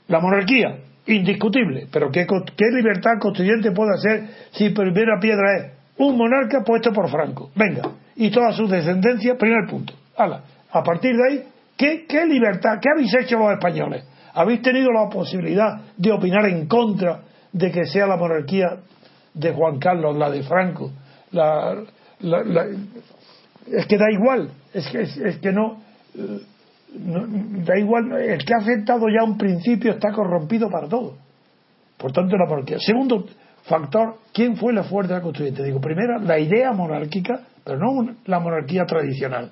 la monarquía, indiscutible. Pero ¿qué, qué libertad constituyente puede hacer si primera piedra es un monarca puesto por Franco? Venga, y toda su descendencia, primer punto. A partir de ahí, ¿qué, libertad, qué habéis hecho los españoles? ¿Habéis tenido la posibilidad de opinar en contra de que sea la monarquía de Juan Carlos, la de Franco? La, la- es que da igual, es que, es, que no- da igual, el que ha aceptado ya un principio está corrompido para todo. Por tanto, la monarquía. Segundo factor, ¿quién fue la fuerza constituyente? Digo, primero, la idea monárquica, pero no la monarquía tradicional,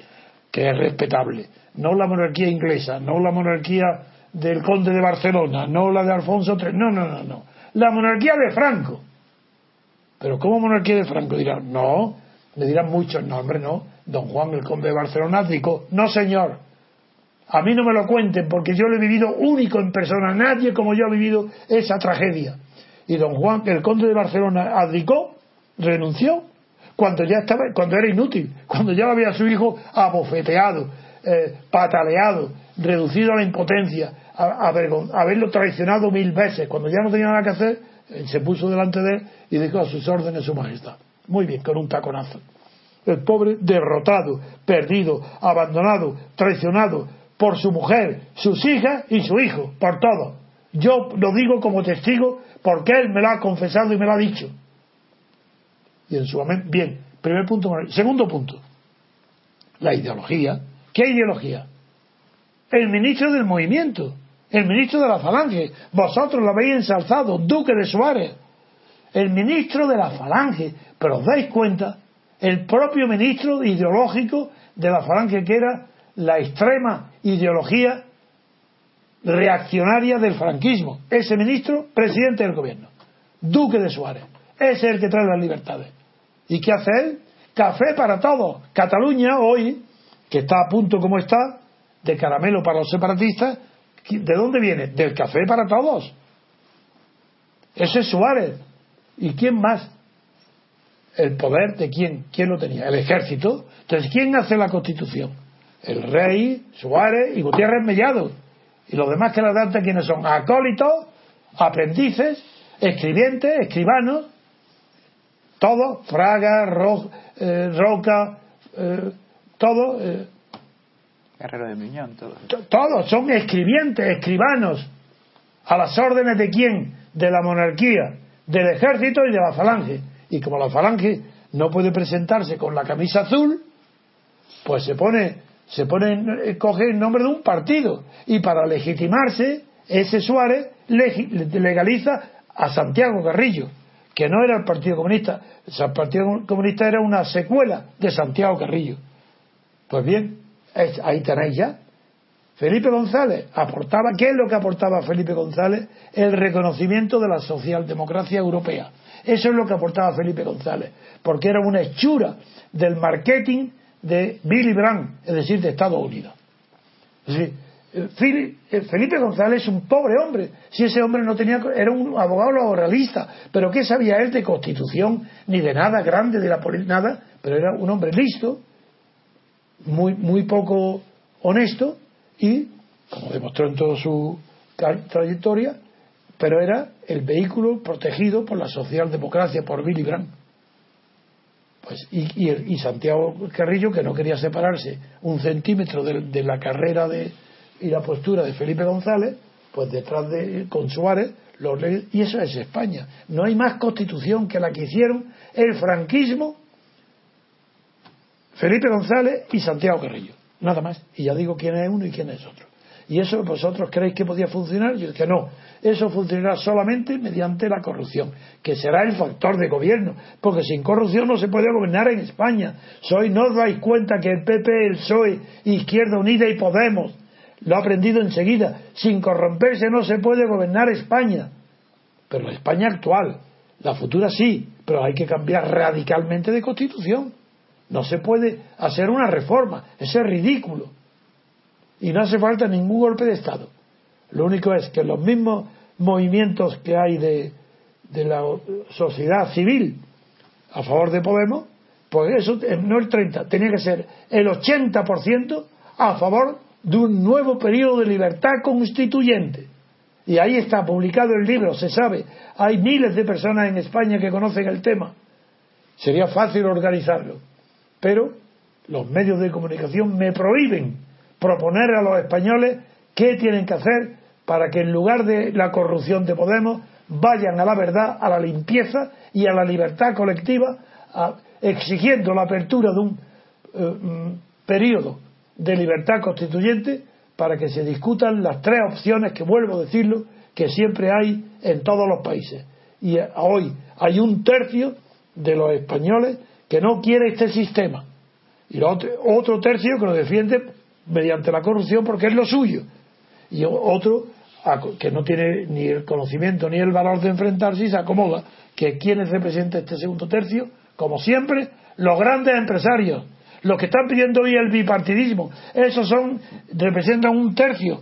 que es respetable, no la monarquía inglesa, no la monarquía del conde de Barcelona, no la de Alfonso III, no, no, no, no. La monarquía de Franco. Pero ¿cómo monarquía de Franco? Dirán, no, me dirán muchos, no, hombre, no. Don Juan, el conde de Barcelona, abdicó. No, señor. A mí no me lo cuenten porque yo lo he vivido único en persona. Nadie como yo ha vivido esa tragedia. Y don Juan, el conde de Barcelona, abdicó, renunció, cuando ya estaba, cuando era inútil, cuando ya había a su hijo abofeteado, eh, pataleado, reducido a la impotencia, a- avergon- haberlo traicionado mil veces, cuando ya no tenía nada que hacer, eh, se puso delante de él y dijo a sus órdenes su majestad. Muy bien, con un taconazo. El pobre derrotado, perdido, abandonado, traicionado por su mujer, sus hijas y su hijo, por todo. Yo lo digo como testigo porque él me lo ha confesado y me lo ha dicho. Bien, primer punto. Segundo punto, la ideología. ¿Qué ideología? El ministro del movimiento, el ministro de la falange. Vosotros lo habéis ensalzado, Duque de Suárez. El ministro de la falange. Pero os dais cuenta, el propio ministro ideológico de la falange, que era la extrema ideología reaccionaria del franquismo. Ese ministro, presidente del gobierno. Duque de Suárez. Ese es el que trae las libertades. ¿Y qué hace él? Café para todos. Cataluña hoy, que está a punto como está, de caramelo para los separatistas, ¿de dónde viene? Del café para todos. Ese es Suárez. ¿Y quién más? ¿El poder de quién? ¿Quién lo tenía? El ejército. Entonces, ¿quién hace la constitución? El rey, Suárez y Gutiérrez Mellado. Y los demás que la dan, ¿quiénes son? Acólitos, aprendices, escribientes, escribanos, todos, Fraga, Ro- eh, Roca, eh, todos, eh, Guerrero de Miñón, todo. to- todos son escribientes, escribanos. ¿A las órdenes de quién? De la monarquía, del ejército y de la falange. Y como la falange no puede presentarse con la camisa azul, pues se pone, se pone, eh, coge el nombre de un partido. Y para legitimarse, ese Suárez legaliza a Santiago Carrillo, que no era el Partido Comunista. El Partido Comunista era una secuela de Santiago Carrillo. Pues bien, ahí tenéis ya. Felipe González aportaba, ¿qué es lo que aportaba Felipe González? El reconocimiento de la socialdemocracia europea. Eso es lo que aportaba Felipe González, porque era una hechura del marketing de Billy Brandt, es decir, de Estados Unidos. Es decir, eh, eh, Felipe González es un pobre hombre. Si ese hombre no tenía, era un abogado laboralista, pero ¿qué sabía él de constitución ni de nada grande de la política? Nada, pero era un hombre listo, muy, muy poco honesto y, como demostró en toda su trayectoria, pero era el vehículo protegido por la socialdemocracia, por Billy Brandt. Pues, y, y- y Santiago Carrillo, que no quería separarse un centímetro de, la carrera de, y la postura de Felipe González, pues detrás de con Suárez, los y eso es España. No hay más constitución que la que hicieron el franquismo, Felipe González y Santiago Carrillo. Nada más. Y ya digo quién es uno y quién es otro. ¿Y eso vosotros creéis que podía funcionar? Yo que no. Eso funcionará solamente mediante la corrupción, que será el factor de gobierno, porque sin corrupción no se puede gobernar en España. Soy, no os dais cuenta que el PP, el PSOE, Izquierda Unida y Podemos, lo ha aprendido enseguida. Sin corromperse no se puede gobernar España. Pero la España actual, La futura sí, pero hay que cambiar radicalmente de constitución. No se puede hacer una reforma, eso es ridículo. Y no hace falta ningún golpe de Estado. Lo único es que los mismos movimientos que hay de, la sociedad civil a favor de Podemos, pues eso no el 30, tenía que ser el 80% a favor de un nuevo periodo de libertad constituyente. Y ahí está publicado el libro, se sabe. Hay miles de personas en España que conocen el tema. Sería fácil organizarlo. Pero los medios de comunicación me prohíben proponer a los españoles qué tienen que hacer para que en lugar de la corrupción de Podemos vayan a la verdad, a la limpieza y a la libertad colectiva, exigiendo la apertura de un eh, mm, periodo de libertad constituyente para que se discutan las tres opciones que vuelvo a decirlo que siempre hay en todos los países. Y hoy hay un tercio de los españoles que no quiere este sistema y otro tercio que lo defiende mediante la corrupción porque es lo suyo y otro que no tiene ni el conocimiento ni el valor de enfrentarse y se acomoda que quienes representa este segundo tercio como siempre los grandes empresarios los que están pidiendo hoy el bipartidismo, esos son, representan un tercio,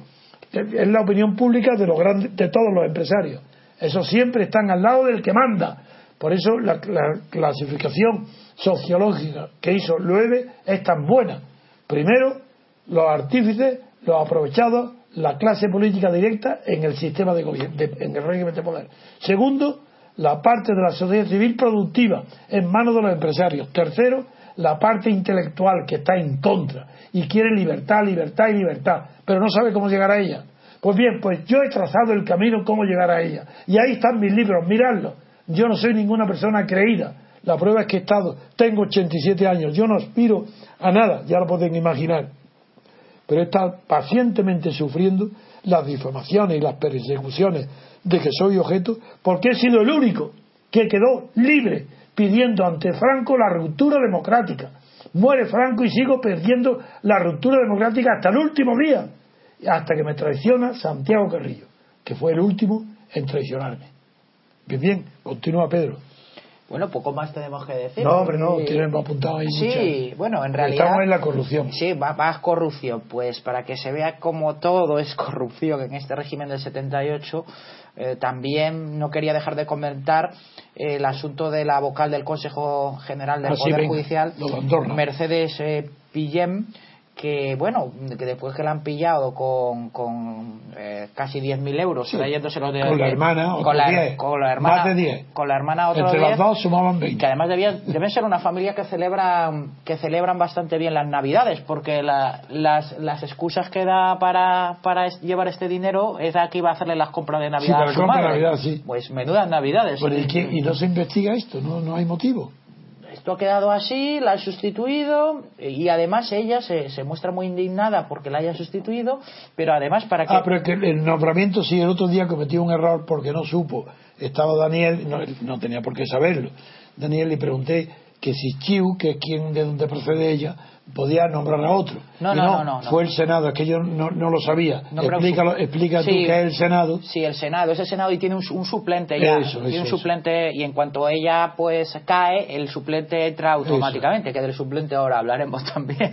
es la opinión pública de, los grandes, de todos los empresarios. Esos siempre están al lado del que manda. Por eso la, clasificación sociológica que hizo Loewe es tan buena. Primero, los artífices, los aprovechados, la clase política directa en el sistema de gobierno, en el régimen de poder. Segundo, la parte de la sociedad civil productiva en manos de los empresarios. Tercero, la parte intelectual que está en contra y quiere libertad, libertad y libertad, pero no sabe cómo llegar a ella. Pues bien, pues yo he trazado el camino cómo llegar a ella. Y ahí están mis libros, miradlos. Yo no soy ninguna persona creída. La prueba es que he estado, tengo 87 años, yo no aspiro a nada, ya lo pueden imaginar. Pero estado pacientemente sufriendo las difamaciones y las persecuciones de que soy objeto, porque he sido el único que quedó libre pidiendo ante Franco la ruptura democrática. Muere Franco y sigo perdiendo la ruptura democrática hasta el último día, hasta que me traiciona Santiago Carrillo, que fue el último en traicionarme. Bien, bien, continúa Pedro. Bueno, poco más tenemos que decir. No, hombre, no, tienen apuntado ahí. Sí, bueno, en realidad. Estamos en la corrupción. Sí, más corrupción. Pues para que se vea como todo es corrupción en este régimen del 78, eh, también no quería dejar de comentar el asunto de la vocal del Consejo General del ah, Poder Judicial, Mercedes eh, Pillem que bueno que después que la han pillado con, con eh, casi 10.000 euros sí. de, con la hermana con la, con la hermana más de 10 con la hermana otro entre las dos sumaban 20 que además debían, deben ser una familia que celebra que celebran bastante bien las navidades porque la, las, las excusas que da para, para llevar este dinero es que iba a hacerle las compras de navidad sí, a su madre. Navidad, sí. pues menudas navidades ¿y, ¿y no se investiga esto? no, no hay motivo esto ha quedado así, la ha sustituido y además ella se, se muestra muy indignada porque la haya sustituido, pero además para que... Ah, pero que el nombramiento sí, el otro día cometió un error porque no supo. Estaba Daniel, no, no tenía por qué saberlo. Daniel le pregunté que si Chiu, que es quien de donde procede ella, podía nombrar a otro. No, no, no, Fue el Senado, es que yo no, lo sabía. Explícalo, explica tú qué es el Senado. Sí, el Senado, es el Senado y tiene un, suplente ya. tiene un suplente y en cuanto ella pues cae, el suplente entra automáticamente, que del suplente ahora hablaremos también.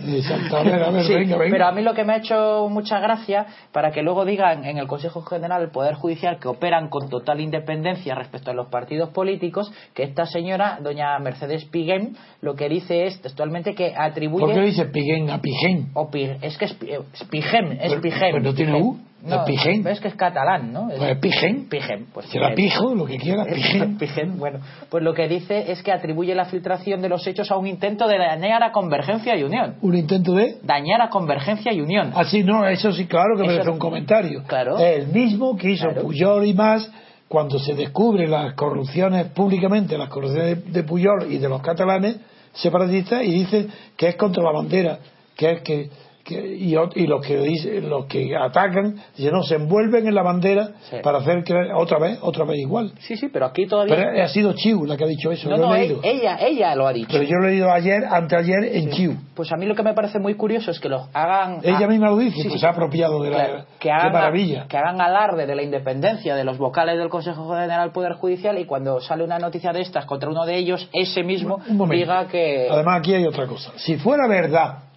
Pero a mí lo que me ha hecho mucha gracia, para que luego digan en el Consejo General del Poder Judicial que operan con total independencia respecto a los partidos políticos, que esta señora, doña Mercedes Piguén, lo que dice es textualmente que atribuye dice Pigén a Pigén? O es que es, es Pigem, es Pigem. Pero no tiene U. No, Pigén. Es que es catalán, ¿no? Es, pues Pigén. Pigén. Pues Será pijo, lo que quiera, Pigén. Pigén, bueno. Pues lo que dice es que atribuye la filtración de los hechos a un intento de dañar a Convergencia y Unión. ¿Un intento de? Dañar a Convergencia y Unión. Ah, sí, no, eso sí, claro que merece un comentario. Claro. El mismo que hizo Puyol y más cuando se descubre las corrupciones públicamente, las corrupciones de Puyol y de los catalanes separatistas y dice que es contra la bandera que es que, que- y, los que dicen, los que atacan dicen, no se envuelven en la bandera Sí. para hacer que otra vez otra vez igual Sí, sí, pero aquí todavía... pero ha sido Chiu la que ha dicho eso no, no, e- ella, ella lo ha dicho. pero yo lo he leído ayer anteayer en Chiu. Pues a mí lo que me parece muy curioso es que lo hagan... ella misma lo dice sí, pues sí. se ha apropiado de la que hagan, maravilla. que hagan alarde de la independencia de los vocales del Consejo General del Poder Judicial y cuando sale una noticia de estas contra uno de ellos, ese mismo diga que... además aquí hay otra cosa. Si fuera verdad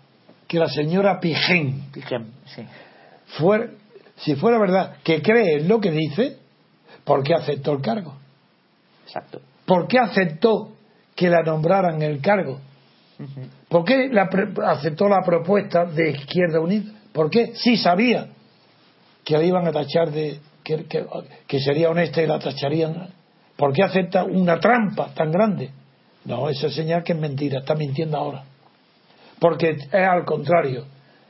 que la señora Pijén Pijem, sí. fuera, si fuera verdad que cree en lo que dice ¿por qué aceptó el cargo? Exacto. ¿por qué aceptó que la nombraran el cargo? ¿Por qué la aceptó la propuesta de Izquierda Unida? ¿Por qué? Sí sabía que la iban a tachar de que, que- que sería honesta y la tacharían. ¿Por qué acepta una trampa tan grande? No, eso es señal que es mentira, está mintiendo ahora. Porque es al contrario.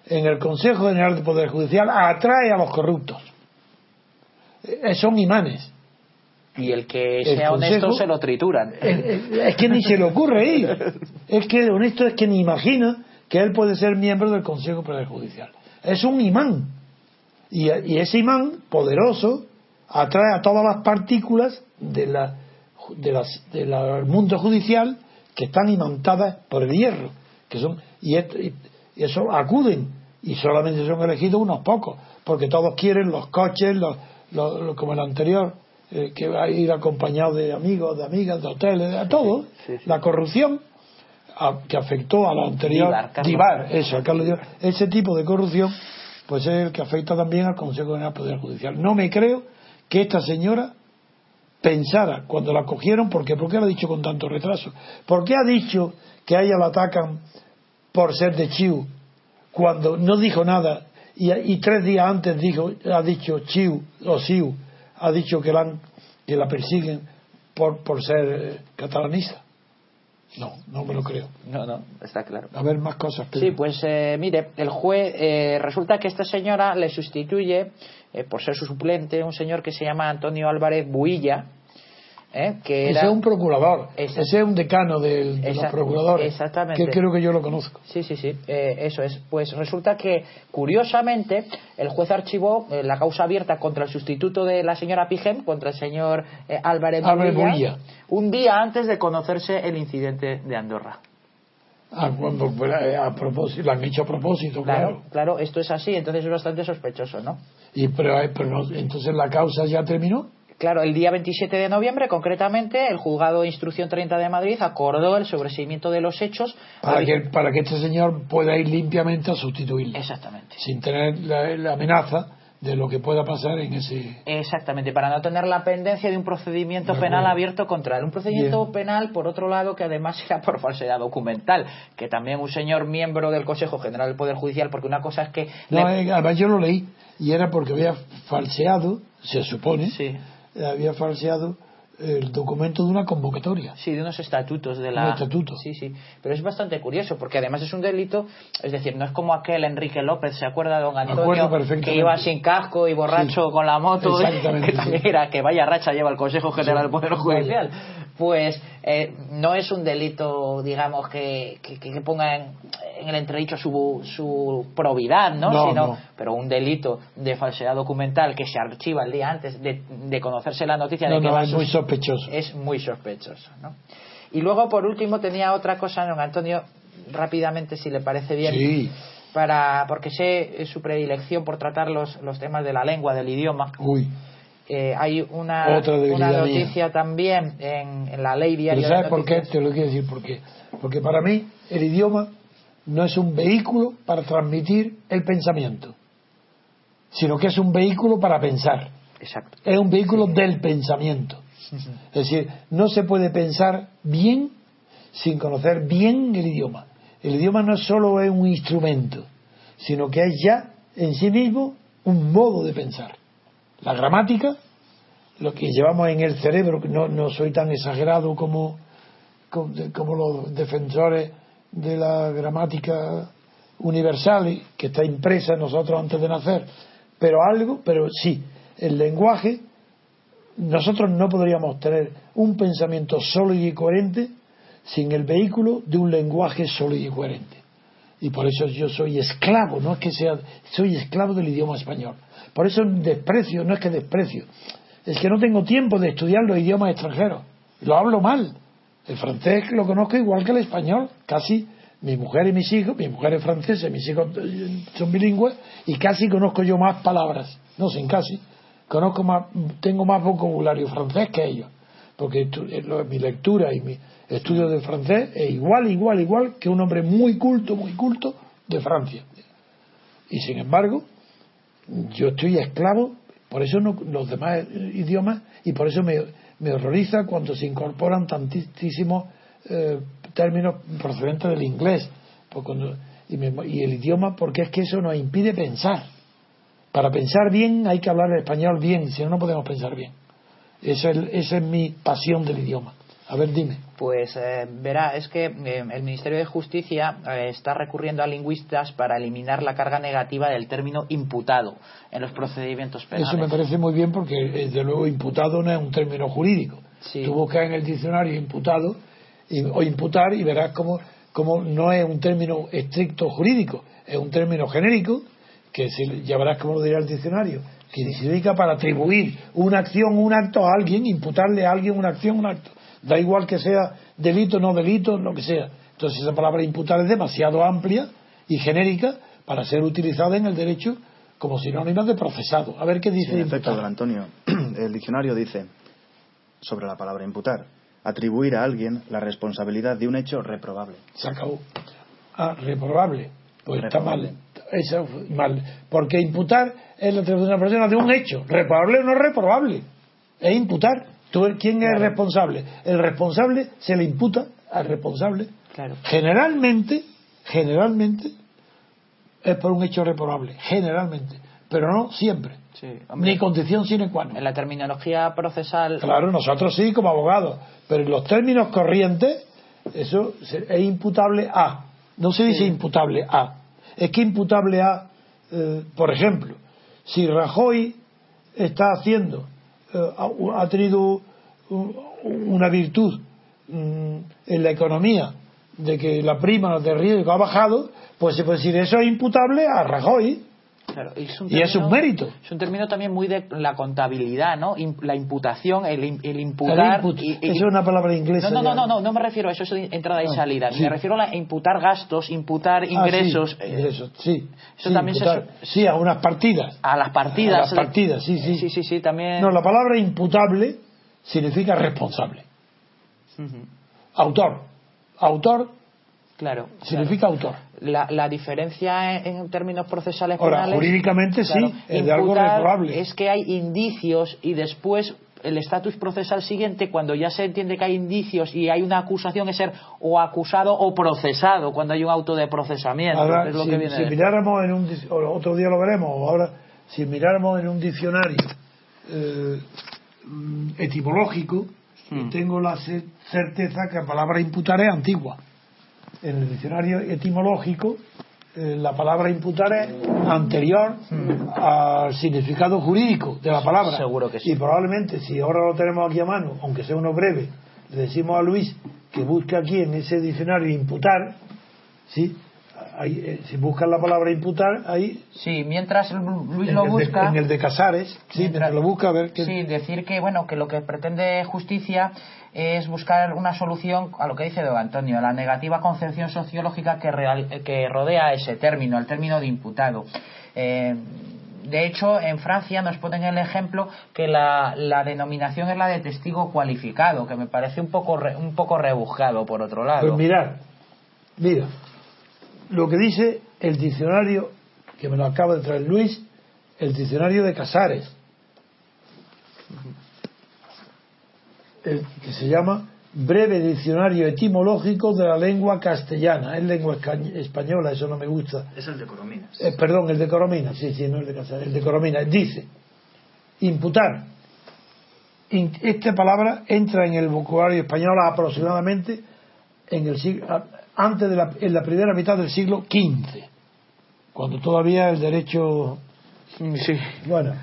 En el Consejo General del Poder Judicial atrae a los corruptos. Eh, Son imanes. Y el que El sea honesto Consejo- se lo trituran. Es, que ni se le ocurre ir. Es que honesto es que ni imagina que él puede ser miembro del Consejo Poder Judicial. Es un imán. Y, y ese imán poderoso atrae a todas las partículas de la, de las, de la- del mundo judicial que están imantadas por el hierro. Que son, y, y- eso acuden. Y solamente son elegidos unos pocos. Porque todos quieren los coches, los, los- los- como el anterior, eh, que va a ir acompañado de amigos, de amigas, de hoteles, de todo. Sí, sí. La corrupción a- que afectó a la anterior Divar, Carlos. Divar, eso, a Carlos Divar. ese tipo de corrupción pues es el que afecta también al Consejo General Poder Judicial no me creo que esta señora pensara cuando la cogieron porque ¿por qué lo ha dicho con tanto retraso? ¿por qué ha dicho que a ella la atacan por ser de Chiu cuando no dijo nada y, y tres días antes dijo ha dicho Chiu o Siu ha dicho que la, han- que la persiguen por, por ser eh, catalanista no, no me lo creo No, no, está claro. a ver más cosas Pedro. Sí, pues eh, mire, el juez, eh, resulta que esta señora le sustituye, eh, por ser su suplente, un señor que se llama Antonio Álvarez Builla, eh, que ese era... es un procurador ese es un decano del- de los procuradores exactamente. que creo que yo lo conozco Sí, sí, sí, eh, eso es. Pues resulta que, curiosamente, el juez archivó eh, la causa abierta contra el sustituto de la señora Pigem, contra el señor eh, Álvarez Álvarez un día antes de conocerse el incidente de Andorra. Ah, a propósito, lo han hecho a propósito, claro. Claro, claro, esto es así, entonces es bastante sospechoso, ¿no? Y, pero pero no- entonces la causa ya terminó. Claro, el día 27 de noviembre, concretamente, el juzgado de instrucción 30 de Madrid acordó el sobreseimiento de los hechos. Para que, para que este señor pueda ir limpiamente a sustituirle. Exactamente. Sin tener la, la amenaza de lo que pueda pasar en ese. Exactamente, para no tener la pendencia de un procedimiento De penal abierto contra él. Un procedimiento Bien. penal, por otro lado, que además era por falsedad documental, que también un señor miembro del Consejo General del Poder Judicial, porque una cosa es que... No, le- eh, además yo lo leí y era porque había falseado, se supone, Sí. Eh, había falseado el documento de una convocatoria. Sí, de unos estatutos de la. Un estatuto. Sí, sí. Pero es bastante curioso, porque además es un delito, es decir, no es como aquel Enrique López, ¿se acuerda, don Antonio? Que iba sin casco y borracho Sí. con la moto, Exactamente, que también sí. era que vaya racha lleva el Consejo General Sí. del Poder. Judicial. Pues eh, no es un delito, digamos, que, que, que ponga en, en el entredicho su, su probidad, ¿no? No, Sino, no. Pero un delito de falsedad documental que se archiva el día antes de, de conocerse la noticia No, de que va es muy sospechoso. es muy sospechoso. ¿no? Y luego, por último, tenía otra cosa, don Antonio, rápidamente, si le parece bien, Sí. para porque sé eh, su predilección por tratar los, los temas de la lengua, del idioma. Uy. Eh, hay una, mía. noticia también en, en la ley Pero diaria. de ¿sabes por qué? Te lo quiero decir por qué. Porque para mí el idioma no es un vehículo para transmitir el pensamiento, sino que es un vehículo para pensar. Exacto. Es un vehículo del pensamiento. Es decir, no se puede pensar bien sin conocer bien el idioma. El idioma no solo es un instrumento, sino que es ya en sí mismo un modo de pensar. La gramática, lo que llevamos en el cerebro, no, no soy tan exagerado como, como los defensores de la gramática universal, que está impresa en nosotros antes de nacer, pero algo, pero sí, el lenguaje, nosotros no podríamos tener un pensamiento sólido y coherente sin el vehículo de un lenguaje sólido y coherente. Y por eso yo soy esclavo, no es que sea, soy esclavo del idioma español. Por eso desprecio, no es que desprecio, es que no tengo tiempo de estudiar los idiomas extranjeros. Lo hablo mal. El francés lo conozco igual que el español, casi mi mujer y mis hijos, mi mujer es francesa, mis hijos son bilingües y casi conozco yo más palabras, no sin casi, conozco más, tengo más vocabulario francés que ellos, porque eh, mi lectura y mi estudio de francés es igual, igual, igual que un hombre muy culto, muy culto de Francia. Y sin embargo, yo estoy esclavo, por eso no, los demás idiomas, y por eso me, me horroriza cuando se incorporan tantísimos eh, términos procedentes del inglés y, el idioma, porque es que eso nos impide pensar. Para pensar bien hay que hablar el español bien, si no, no podemos pensar bien. Esa es, esa es mi pasión del idioma. A ver, dime. Pues eh, verá, es que eh, el Ministerio de Justicia eh, está recurriendo a lingüistas para eliminar la carga negativa del término imputado en los procedimientos penales. Eso me parece muy bien porque, desde luego, imputado no es un término jurídico. Tú buscas en el diccionario imputado o imputar y verás cómo, no es un término estricto jurídico, es un término genérico que ya verás cómo lo dirá el diccionario, que significa para atribuir una acción, un acto a alguien, imputarle a alguien una acción, un acto. Da igual que sea delito, no delito, lo que sea. Entonces esa palabra imputar es demasiado amplia y genérica para ser utilizada en el derecho como sinónimo de procesado. A ver qué dice. en efecto, don Antonio, el diccionario dice sobre la palabra imputar, atribuir a alguien la responsabilidad de un hecho reprobable. Se acabó. Ah, reprobable. Pues está mal. Eso mal. Porque imputar es la atribución de una persona de un hecho. Reprobable o no reprobable. Es imputar. ¿Quién es responsable? El responsable se le imputa al responsable. Generalmente, generalmente, es por un hecho reprobable. Generalmente. Pero no siempre. Ni condición sine qua non. En la terminología procesal. Claro, nosotros sí, como abogados. Pero en los términos corrientes, eso es imputable a. No se dice imputable a. Es que imputable a, eh, por ejemplo, si Rajoy está haciendo ha tenido una virtud mm, en la economía de que la prima de riesgo ha bajado, pues se puede decir eso es imputable a Rajoy. Y, es un mérito. Es un término también muy de la contabilidad, ¿no? la imputación, el, imputar. es una palabra inglesa. No, no, no, no, no, me refiero a eso, eso de entrada y ah, salida. Me refiero a imputar gastos, imputar ah, ingresos. sí, sí. Eso también sí, a unas partidas. A las partidas. A las partidas, sí, sí. Sí, sí, sí, también. No, la palabra imputable significa responsable. Autor. Autor Claro. Significa autor. La, la diferencia en, términos procesales Ahora, jurídicamente sí, es de algo reprobable. Es que hay indicios y después el estatus procesal siguiente, cuando ya se entiende que hay indicios y hay una acusación, es ser o acusado o procesado, cuando hay un auto de procesamiento. Ahora, si, miráramos en un. Otro día lo veremos, ahora, si miráramos en un diccionario eh, etimológico, hmm. tengo la certeza que la palabra imputar es antigua en el diccionario etimológico eh, la palabra imputar es anterior hmm. al significado jurídico de la palabra. Seguro que sí. Y probablemente, si ahora lo tenemos aquí a mano, aunque sea uno breve, le decimos a Luis que busque aquí en ese diccionario imputar, ¿sí? Eh, si buscan la palabra imputar, ahí. Sí, mientras Luis lo busca. en el de Casares, sí, mientras, lo busca, a ver qué. Sí, decir que, bueno, que lo que pretende justicia es buscar una solución a lo que dice Don Antonio, a la negativa concepción sociológica que, que rodea ese término, el término de imputado. Eh, de hecho, en Francia nos ponen el ejemplo que la, denominación es la de testigo cualificado, que me parece un poco, un poco rebuscado, por otro lado. Pues mirar, mira, lo que dice el diccionario, que me lo acaba de traer Luis, el diccionario de Casares, que se llama Breve Diccionario Etimológico de la Lengua Castellana. Es lengua española, eso no me gusta. Es el de Corominas. Eh, perdón, el de Corominas, sí, sí, no el de Casares, el de Corominas. Dice, imputar. esta palabra entra en el vocabulario español aproximadamente en el siglo, antes de la, en la primera mitad del siglo XV, cuando todavía el derecho. Sí. Bueno,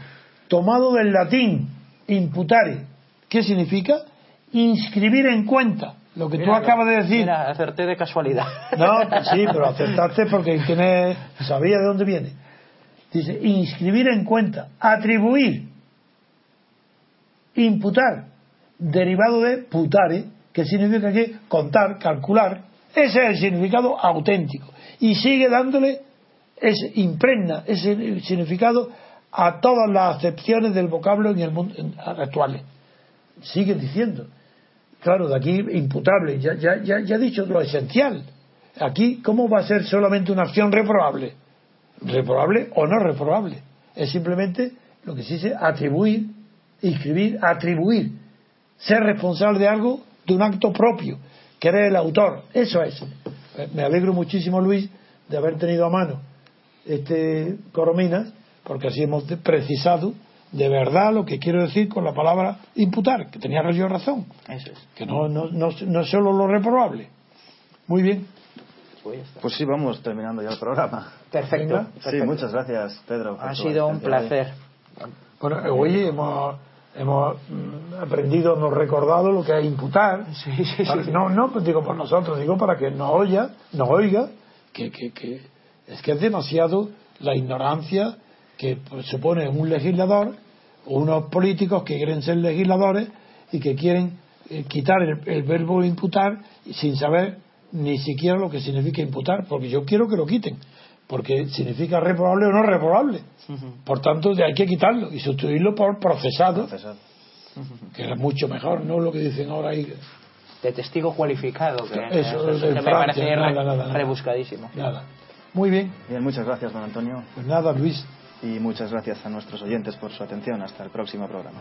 tomado del latín imputare, ¿qué significa? Inscribir en cuenta. Lo que tú acabas de decir. Mira, acerté de casualidad. No, sí, pero acertaste porque tiene, sabía de dónde viene. Dice, inscribir en cuenta, atribuir, imputar, derivado de putare, que significa que contar, calcular, ese es el significado auténtico. Y sigue dándole, ese, impregna ese significado a todas las acepciones del vocablo en el mundo actual. Sigue diciendo. Claro, de aquí imputable, ya, ya, ya, ya he dicho lo esencial. Aquí, ¿cómo va a ser solamente una acción reprobable? Reprobable o no reprobable. Es simplemente lo que se dice atribuir, inscribir, atribuir. Ser responsable de algo, de un acto propio, que eres el autor. Eso es. Me alegro muchísimo, Luis, de haber tenido a mano este Corominas, porque así hemos precisado de verdad lo que quiero decir con la palabra imputar, que tenía yo razón. Eso es. Que no, no, no, no es solo lo reprobable. Muy bien. Pues sí, vamos terminando ya el programa. Perfecto. Sí, muchas gracias, Pedro. Ha sido un placer. Bueno, eh, hoy hemos, hemos mm, aprendido, hemos recordado lo que es imputar. Sí, sí, sí. No, no pues digo por nosotros, digo para que nos oiga, nos oiga que, que, que es que es demasiado la ignorancia que pues, supone un legislador o unos políticos que quieren ser legisladores y que quieren eh, quitar el, el verbo imputar sin saber ni siquiera lo que significa imputar, porque yo quiero que lo quiten, porque significa reprobable o no reprobable. Por tanto, de- hay que quitarlo y sustituirlo por procesado, que es mucho mejor, no lo que dicen ahora ahí. De testigo cualificado, que, Eso, eso que me Francia, parece nada, re- nada, nada. rebuscadísimo. Nada. Muy bien, Bien, muchas gracias, don Antonio. pues nada, Luis. Y muchas gracias a nuestros oyentes por su atención. Hasta el próximo programa.